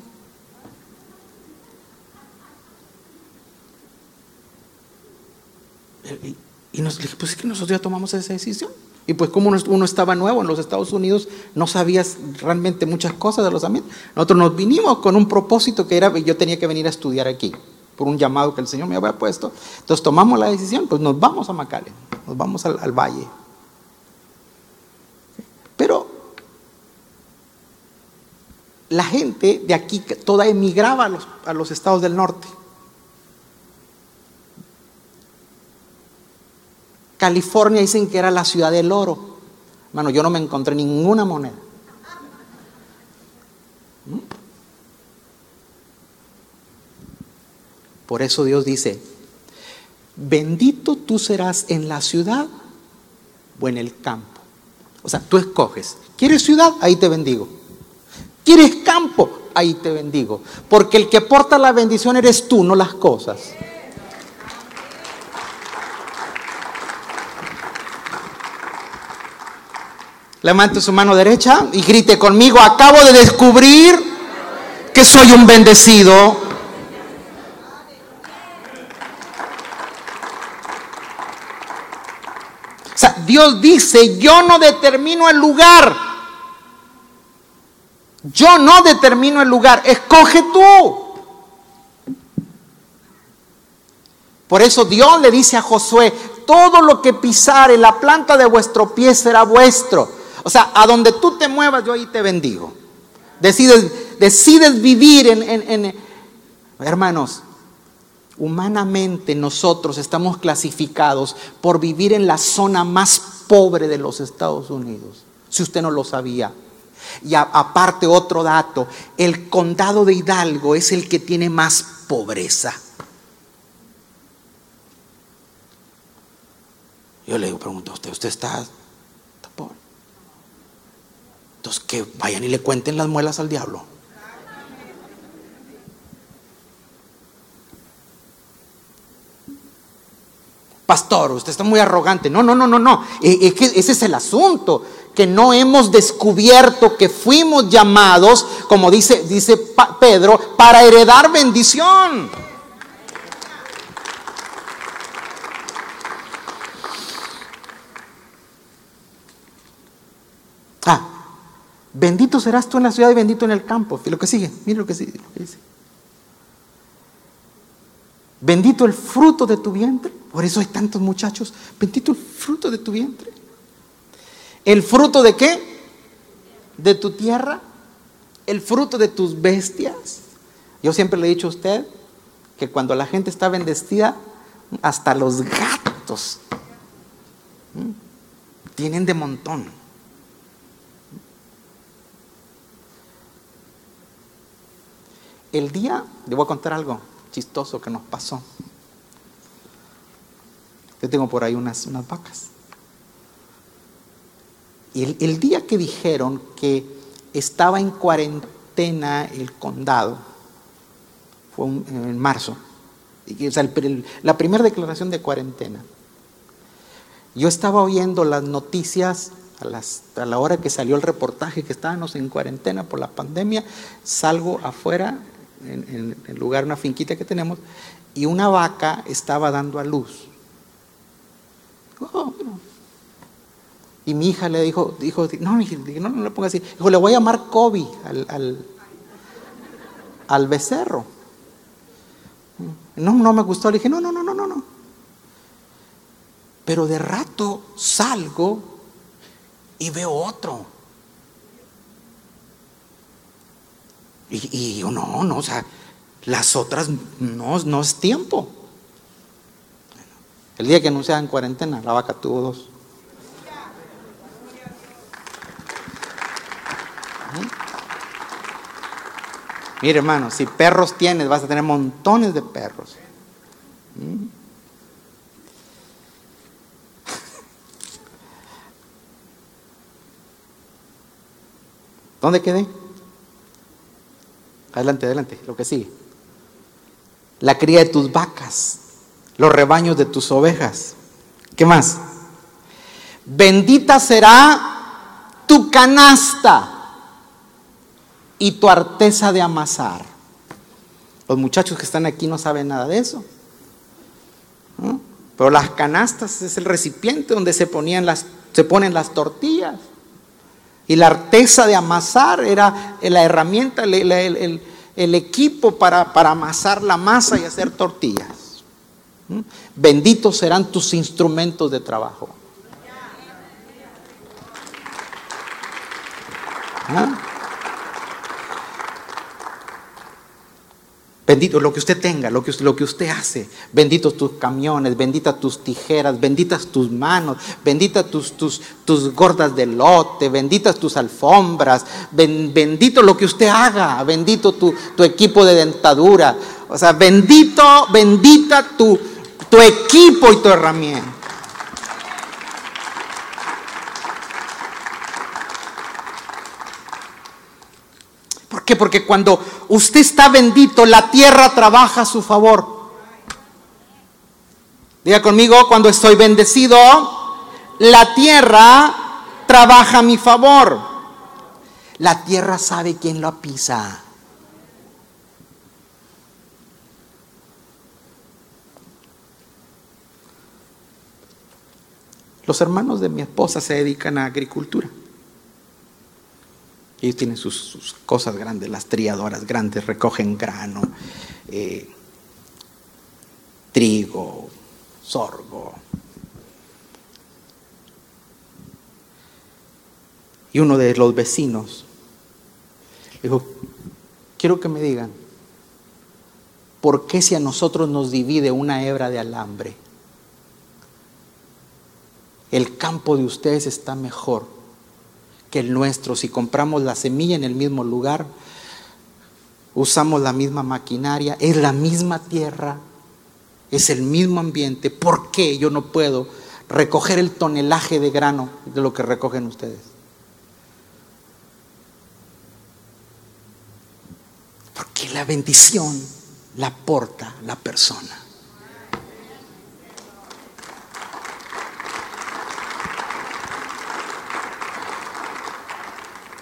Y nos dije, pues es que nosotros ya tomamos esa decisión. Y pues como uno estaba nuevo en los Estados Unidos, no sabías realmente muchas cosas de los ambientes. Nosotros nos vinimos con un propósito que era, yo tenía que venir a estudiar aquí, por un llamado que el Señor me había puesto. Entonces tomamos la decisión, pues nos vamos a McAllen, nos vamos al, al valle. Pero la gente de aquí toda emigraba a los, a los estados del norte. California dicen que era la ciudad del oro. Mano, yo no me encontré ninguna moneda. Por eso Dios dice, bendito tú serás en la ciudad o en el campo. O sea, tú escoges ¿Quieres ciudad? Ahí te bendigo. ¿Quieres campo? Ahí te bendigo. Porque el que porta la bendición eres tú, no las cosas. Levante su mano derecha y grite conmigo, acabo de descubrir que soy un bendecido. O sea, Dios dice, yo no determino el lugar. Yo no determino el lugar, escoge tú. Por eso Dios le dice a Josué, todo lo que pisare la planta de vuestro pie será vuestro. O sea, a donde tú te muevas, yo ahí te bendigo. Decides, decides vivir en, en... Hermanos, humanamente nosotros estamos clasificados por vivir en la zona más pobre de los Estados Unidos. Si usted no lo sabía. Y aparte otro dato, el condado de Hidalgo es el que tiene más pobreza. Yo le digo, pregunto a usted, ¿usted está entonces que vayan y le cuenten las muelas al diablo. Pastor, usted está muy arrogante. No, no, no, no, no. E, es que ese es el asunto. Que no hemos descubierto que fuimos llamados, como dice, dice Pedro, para heredar bendición. Ah, Bendito serás tú en la ciudad y bendito en el campo. Y lo que sigue, mire lo que sigue. dice. Bendito el fruto de tu vientre. Por eso hay tantos muchachos. Bendito el fruto de tu vientre. ¿El fruto de qué? De tu tierra. El fruto de tus bestias. Yo siempre le he dicho a usted que cuando la gente está bendecida, hasta los gatos tienen de montón. El día, le voy a contar algo chistoso que nos pasó. Yo tengo por ahí unas, unas vacas. Y el, día que dijeron que estaba en cuarentena el condado, fue en marzo, o sea, la primera declaración de cuarentena. Yo estaba oyendo las noticias a, a, la hora que salió el reportaje que estábamos en cuarentena por la pandemia, salgo afuera en, el lugar, una finquita que tenemos, y una vaca estaba dando a luz. Oh, y mi hija le dijo, dijo no, no, no le ponga así. Dijo, le voy a llamar Kobe al, al, al becerro. No, no me gustó. Le dije, no, no, no, no, no, no. Pero de rato salgo y veo otro. Y, yo no, no, o sea, las otras no, no es tiempo. El día que anunciaban cuarentena, la vaca tuvo dos. Mire, hermano, si perros tienes, vas a tener montones de perros. ¿Dónde quedé? Adelante, adelante, lo que sigue. La cría de tus vacas, los rebaños de tus ovejas. ¿Qué más? Bendita será tu canasta y tu arteza de amasar. Los muchachos que están aquí no saben nada de eso. Pero las canastas es el recipiente donde se, ponían las, se ponen las tortillas. Y la arteza de amasar era la herramienta, el, equipo para, amasar la masa y hacer tortillas. ¿Mm? Benditos serán tus instrumentos de trabajo. ¿Ah? Bendito lo que usted tenga, lo que, lo que usted hace. Benditos tus camiones, benditas tus tijeras, benditas tus manos, benditas tus, tus, tus gordas de lote, benditas tus alfombras, bendito lo que usted haga, bendito tu, tu, equipo de dentadura. O sea, bendito, bendita tu, tu equipo y tu herramienta. Porque cuando usted está bendito, la tierra trabaja a su favor. Diga conmigo, cuando estoy bendecido, la tierra trabaja a mi favor. La tierra sabe quién lo pisa. Los hermanos de mi esposa se dedican a agricultura. Ellos tienen sus, cosas grandes, las triadoras grandes, recogen grano, eh, trigo, sorgo. Y uno de los vecinos dijo, quiero que me digan, ¿por qué si a nosotros nos divide una hebra de alambre? El campo de ustedes está mejor que el nuestro. Si compramos la semilla en el mismo lugar, usamos la misma maquinaria, es la misma tierra, es el mismo ambiente. ¿Por qué yo no puedo recoger el tonelaje de grano de lo que recogen ustedes? Porque la bendición la aporta la persona.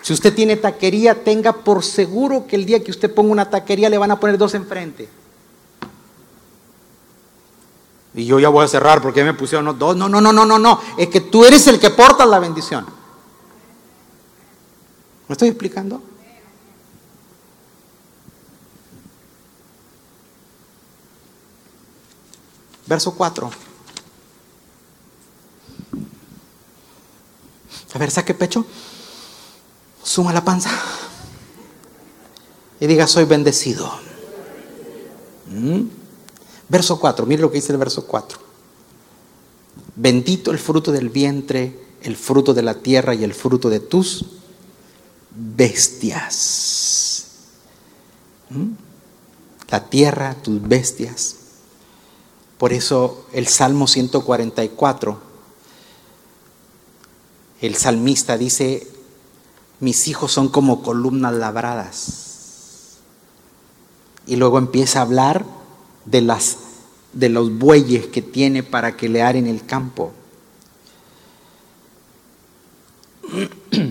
Si usted tiene taquería, tenga por seguro que el día que usted ponga una taquería le van a poner dos enfrente. Y yo ya voy a cerrar porque me pusieron dos. No, no, no, no, no, no. Es que tú eres el que porta la bendición. ¿Me estoy explicando? Verso 4. A ver, saque pecho. Suma la panza. Y diga, soy bendecido. ¿Mm? Verso 4, mire lo que dice el verso 4. Bendito el fruto del vientre, el fruto de la tierra y el fruto de tus bestias. ¿Mm? La tierra, tus bestias. Por eso el Salmo 144, el salmista dice, mis hijos son como columnas labradas. Y luego empieza a hablar de, las, de los bueyes que tiene para que le en el campo.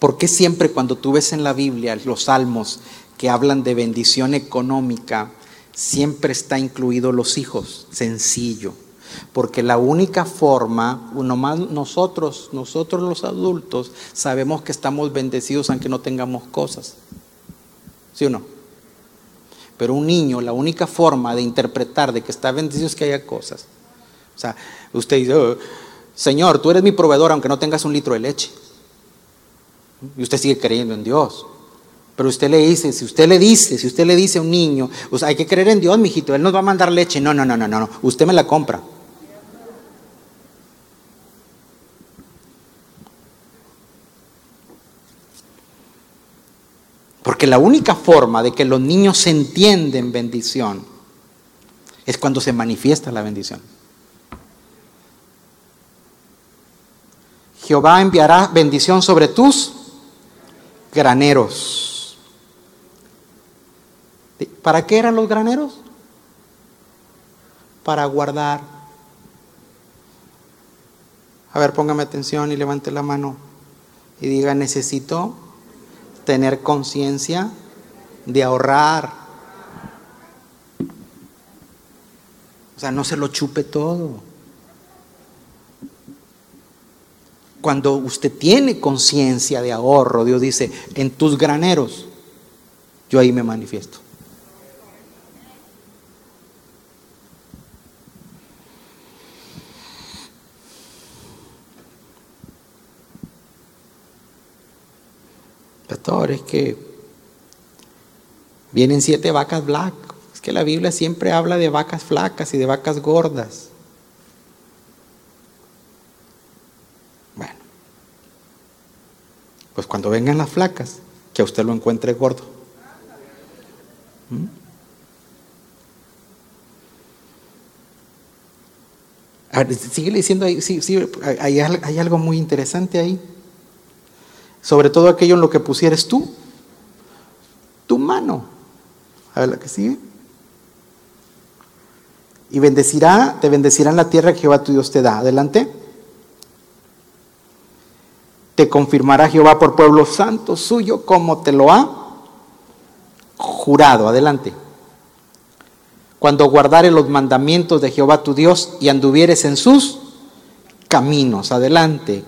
¿Por qué siempre cuando tú ves en la Biblia los salmos que hablan de bendición económica, siempre está incluido los hijos? Sencillo. Porque la única forma, más nosotros, nosotros los adultos, sabemos que estamos bendecidos aunque no tengamos cosas. ¿Sí o no? Pero un niño, la única forma de interpretar de que está bendecido es que haya cosas. O sea, usted dice, oh, Señor, tú eres mi proveedor aunque no tengas un litro de leche. Y usted sigue creyendo en Dios. Pero usted le dice, si usted le dice, si usted le dice a un niño, hay que creer en Dios, mijito, Él nos va a mandar leche. No, no, no, no, no, usted me la compra. Porque la única forma de que los niños se entienden bendición es cuando se manifiesta la bendición. Jehová enviará bendición sobre tus graneros. ¿Para qué eran los graneros? Para guardar. A ver, póngame atención y levante la mano y diga, necesito tener conciencia de ahorrar. O sea, no se lo chupe todo. Cuando usted tiene conciencia de ahorro, Dios dice, en tus graneros, yo ahí me manifiesto. Es que vienen siete vacas black. Es que la Biblia siempre habla de vacas flacas y de vacas gordas. Bueno, pues cuando vengan las flacas, que a usted lo encuentre gordo. ¿Mm? sigue diciendo ahí, sí, sí, hay algo muy interesante ahí sobre todo aquello en lo que pusieres tú tu mano. A ver la que sigue. Y bendecirá, te bendecirá en la tierra que Jehová tu Dios te da. Adelante. Te confirmará Jehová por pueblo santo suyo como te lo ha jurado. Adelante. Cuando guardares los mandamientos de Jehová tu Dios y anduvieres en sus caminos. Adelante.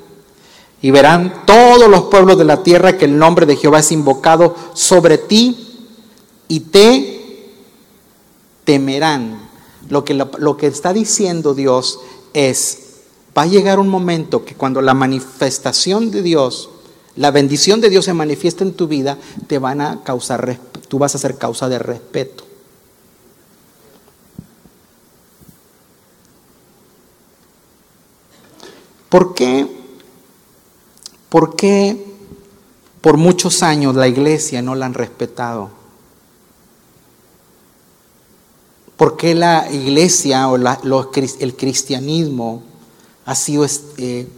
Y verán todos los pueblos de la tierra que el nombre de Jehová es invocado sobre ti y te temerán. Lo que, lo, que está diciendo Dios es, va a llegar un momento que cuando la manifestación de Dios, la bendición de Dios se manifiesta en tu vida, te van a causar, tú vas a ser causa de respeto. ¿Por qué? ¿Por qué por muchos años la iglesia no la han respetado? ¿Por qué la iglesia o el cristianismo ha sido este,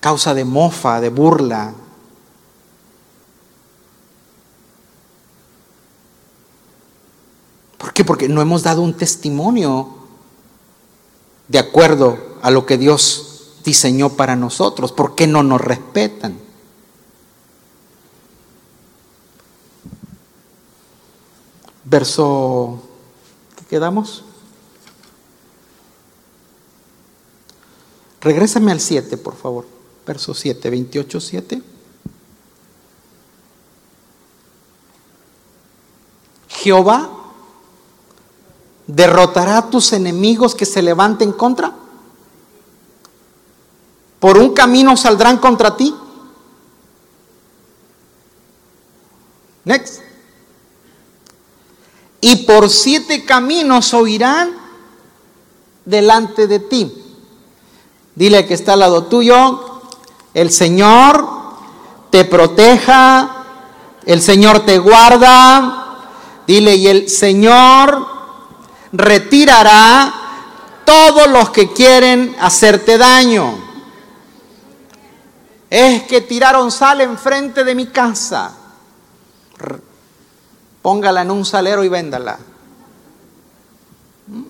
causa de mofa, de burla? ¿Por qué? Porque no hemos dado un testimonio de acuerdo a lo que Dios diseñó para nosotros. ¿Por qué no nos respetan? Verso quedamos? Regrésame al 7, por favor. Verso 7, 28, 7. Jehová derrotará a tus enemigos que se levanten contra. Por un camino saldrán contra ti. Next y por siete caminos oirán delante de ti. Dile que está al lado tuyo, el Señor te proteja, el Señor te guarda. Dile, y el Señor retirará todos los que quieren hacerte daño. Es que tiraron sal enfrente de mi casa póngala en un salero y véndala. ¿Mm?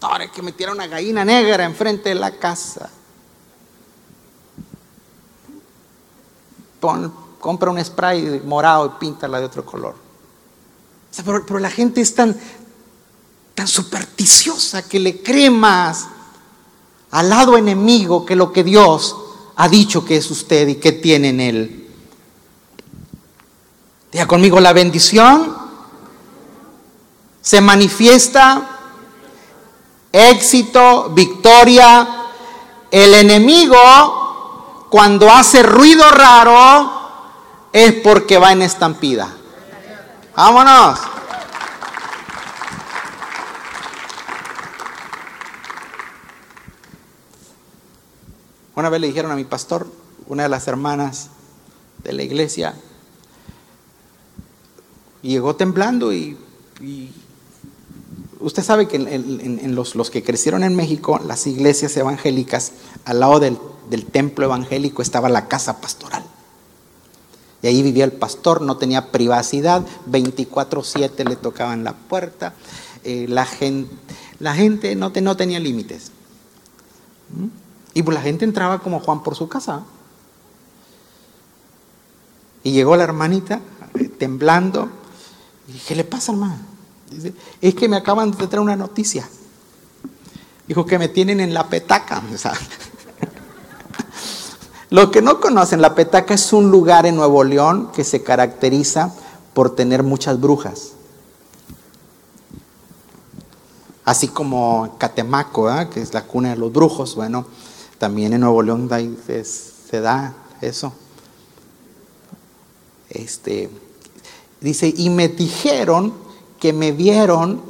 Ahora es que metiera una gallina negra enfrente de la casa. compra un spray morado y píntala de otro color. pero, la gente es tan, tan supersticiosa que le cree más al lado enemigo que lo que Dios ha dicho que es usted y que tiene en él. Diga conmigo, la bendición se manifiesta, éxito, victoria. El enemigo, cuando hace ruido raro, es porque va en estampida. Vámonos. Una vez le dijeron a mi pastor, una de las hermanas de la iglesia, llegó temblando y, usted sabe que en, los, que crecieron en México, las iglesias evangélicas, al lado del, templo evangélico estaba la casa pastoral. Y ahí vivía el pastor, no tenía privacidad, 24/7 le tocaban la puerta, eh, la, gente, no tenía límites. ¿Mm? Y pues la gente entraba como Juan por su casa. Y llegó la hermanita eh, temblando, ¿qué le pasa, hermano? Dice, es que me acaban de traer una noticia. Dijo que me tienen en la petaca. Lo que no conocen, la petaca es un lugar en Nuevo León que se caracteriza por tener muchas brujas. Así como Catemaco, que es la cuna de los brujos, bueno, también en Nuevo León se da eso. Este, Dice, y me dijeron que me vieron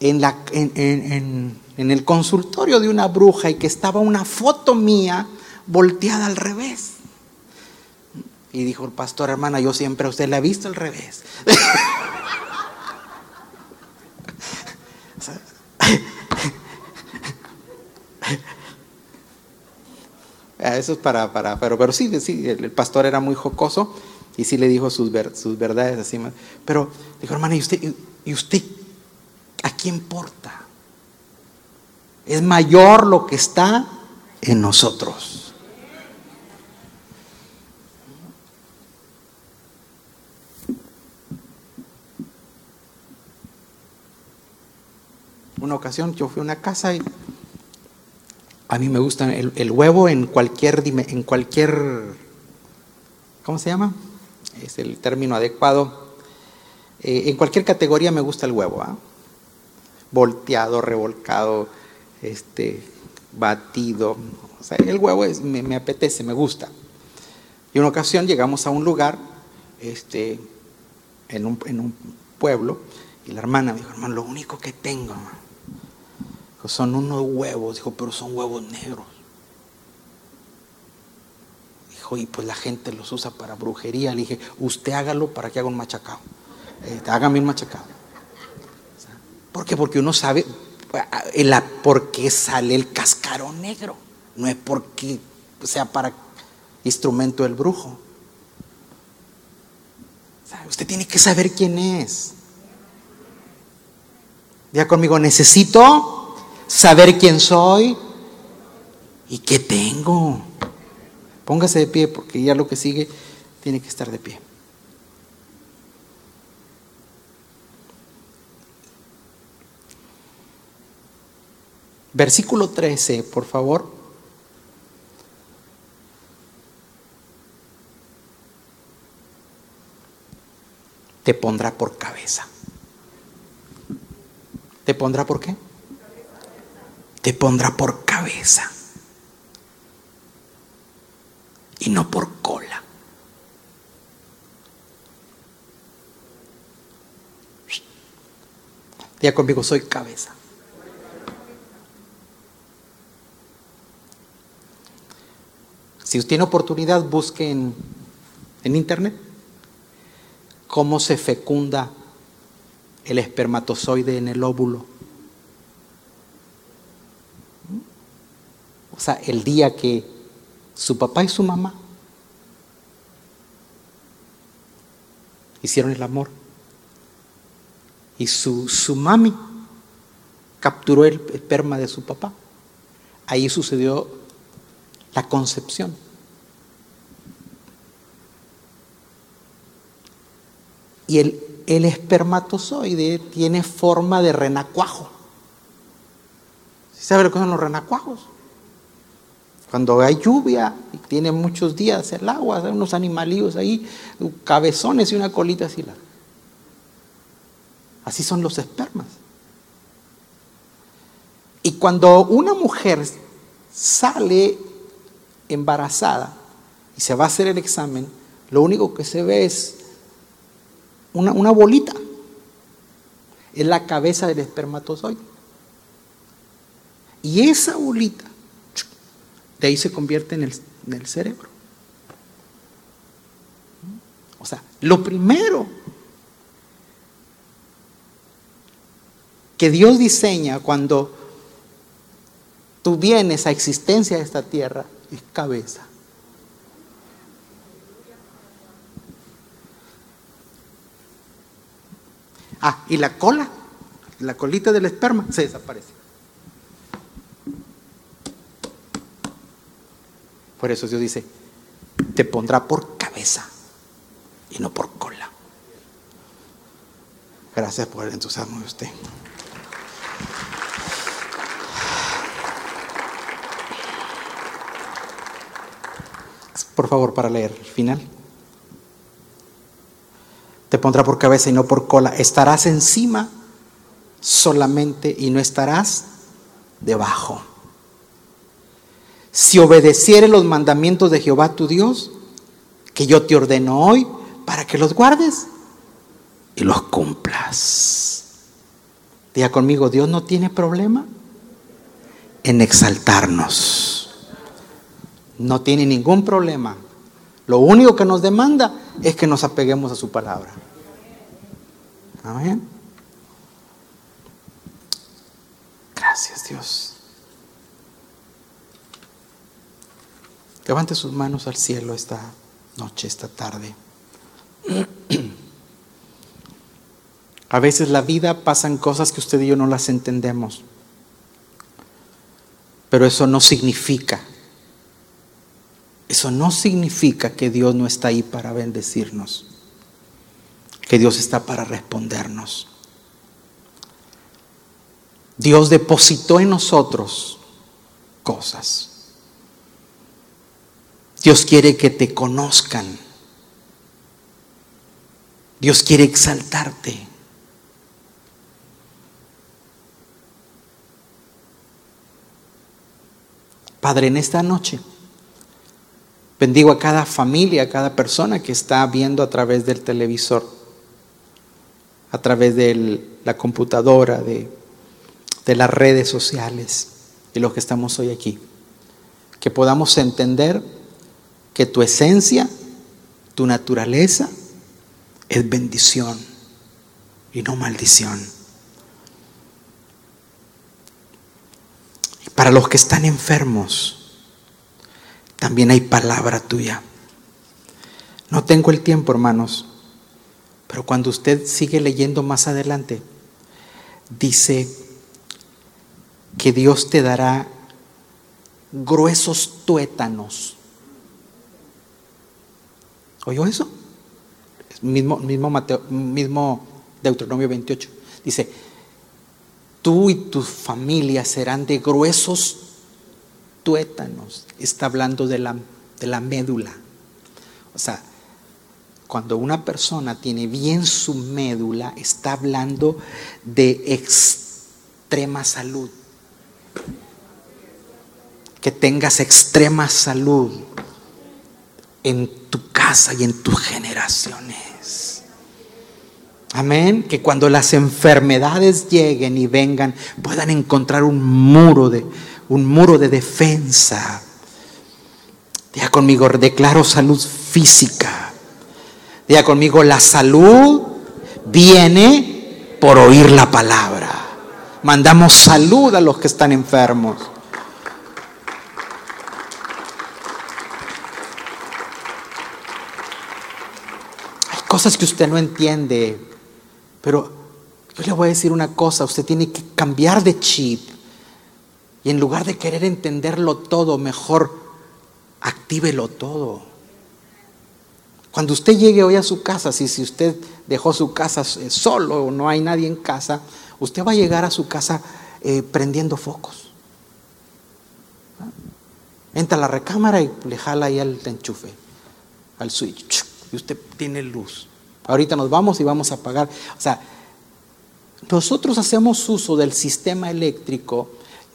en, la, en, el consultorio de una bruja y que estaba una foto mía volteada al revés. Y dijo el pastor, hermana, yo siempre a usted la he visto al revés. Eso es para, para pero, pero sí, sí, el pastor era muy jocoso Y sí le dijo sus, sus verdades así. Pero dijo, hermana, ¿y usted, ¿y usted a qué importa? Es mayor lo que está en nosotros. Una ocasión yo fui a una casa y a mí me gusta el, huevo en cualquier, en cualquier, ¿cómo se llama? Es el término adecuado. Eh, en cualquier categoría me gusta el huevo. ¿ah? Volteado, revolcado, este, batido. O sea, el huevo me, apetece, me gusta. Y una ocasión llegamos a un lugar, este, en un, en un pueblo, y la hermana me dijo, hermano, lo único que tengo, son unos huevos, dijo, pero son huevos negros. Dijo, y pues la gente los usa para brujería. Le dije, usted hágalo para que haga un machacado. Eh, hágame un machacado. ¿Por qué? Porque uno sabe por qué sale el cascaro negro. No es porque sea para instrumento del brujo. Usted tiene que saber quién es. Ya conmigo, necesito saber quién soy y qué tengo. Póngase de pie porque ya lo que sigue tiene que estar de pie. Versículo 13, por favor. Te pondrá por cabeza. ¿Te pondrá por qué? Te pondrá por cabeza. Y no por cola. Diga conmigo, soy cabeza. Si usted tiene oportunidad, busque en, internet cómo se fecunda el espermatozoide en el óvulo. O sea, el día que su papá y su mamá hicieron el amor y su, su mami capturó el esperma de su papá. Ahí sucedió la concepción. Y el, el espermatozoide tiene forma de renacuajo. ¿Sabe lo que son los renacuajos? Cuando hay lluvia y tiene muchos días el agua, hay unos animalillos ahí, cabezones y una colita así. Así son los espermas. Y cuando una mujer sale embarazada y se va a hacer el examen, lo único que se ve es una, bolita. Es la cabeza del espermatozoide. Y esa bolita, de ahí se convierte en el, cerebro. O sea, lo primero que Dios diseña cuando tú vienes a existencia de esta tierra es cabeza. Ah, y la cola, la colita del esperma, se desaparece. Por eso Dios dice, te pondrá por cabeza y no por cola. Gracias por el entusiasmo de usted. por favor, para leer el final. Te pondrá por cabeza y no por cola. Estarás encima solamente y no estarás debajo. Si obedecieres los mandamientos de Jehová tu Dios, que yo te ordeno hoy, para que los guardes y los cumplas. Diga conmigo, Dios no tiene problema en exaltarnos no tiene ningún problema. Lo único que nos demanda es que nos apeguemos a su palabra. Amén. Gracias Dios. Levante sus manos al cielo esta noche, esta tarde. A veces la vida pasan cosas que usted y yo no las entendemos. Pero eso no significa, eso no significa que Dios no está ahí para bendecirnos, que Dios está para respondernos. Dios depositó en nosotros cosas. Dios quiere que te conozcan. Dios quiere exaltarte. Padre, en esta noche bendigo a cada familia, a cada persona que está viendo a través del televisor, a través de la computadora, de, las redes sociales, de los que estamos hoy aquí. Que podamos entender que tu esencia, tu naturaleza, es bendición y no maldición. Y para los que están enfermos, también hay palabra tuya. No tengo el tiempo, hermanos, pero cuando usted sigue leyendo más adelante, dice que Dios te dará gruesos tuétanos. ¿Oyó eso? mismo, mismo, Mateo, mismo Deuteronomio 28. Dice, tú y tu familia serán de gruesos tuétanos. Está hablando de la, de la médula. O sea, cuando una persona tiene bien su médula, está hablando de extrema salud. Que tengas extrema salud en tu casa y en tus generaciones. Amén. Que cuando las enfermedades lleguen y vengan, puedan encontrar un muro de, un muro de defensa. Diga conmigo, declaro salud física. Diga conmigo, la salud viene por oír la palabra. Mandamos salud a los que están enfermos. Cosas que usted no entiende. Pero yo le voy a decir una cosa, usted tiene que cambiar de chip. Y en lugar de querer entenderlo todo, mejor actívelo todo. Cuando usted llegue hoy a su casa, si, si usted dejó su casa eh, solo o no hay nadie en casa, usted va a llegar a su casa eh, prendiendo focos. Entra a la recámara y le jala ahí al enchufe, al switch y usted tiene luz. Ahorita nos vamos y vamos a apagar. O sea, nosotros hacemos uso del sistema eléctrico,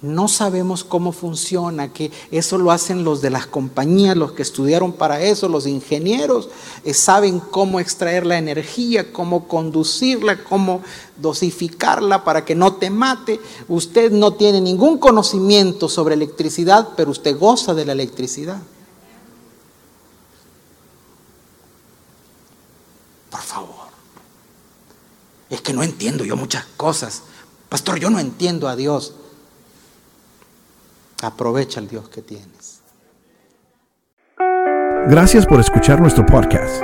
no sabemos cómo funciona, que eso lo hacen los de las compañías, los que estudiaron para eso, los ingenieros, eh, saben cómo extraer la energía, cómo conducirla, cómo dosificarla para que no te mate. Usted no tiene ningún conocimiento sobre electricidad, pero usted goza de la electricidad. Por favor. Es que no entiendo yo muchas cosas. Pastor, yo no entiendo a Dios. Aprovecha el Dios que tienes. Gracias por escuchar nuestro podcast.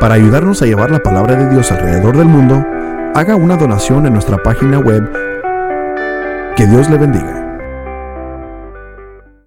Para ayudarnos a llevar la palabra de Dios alrededor del mundo, haga una donación en nuestra página web. Que Dios le bendiga.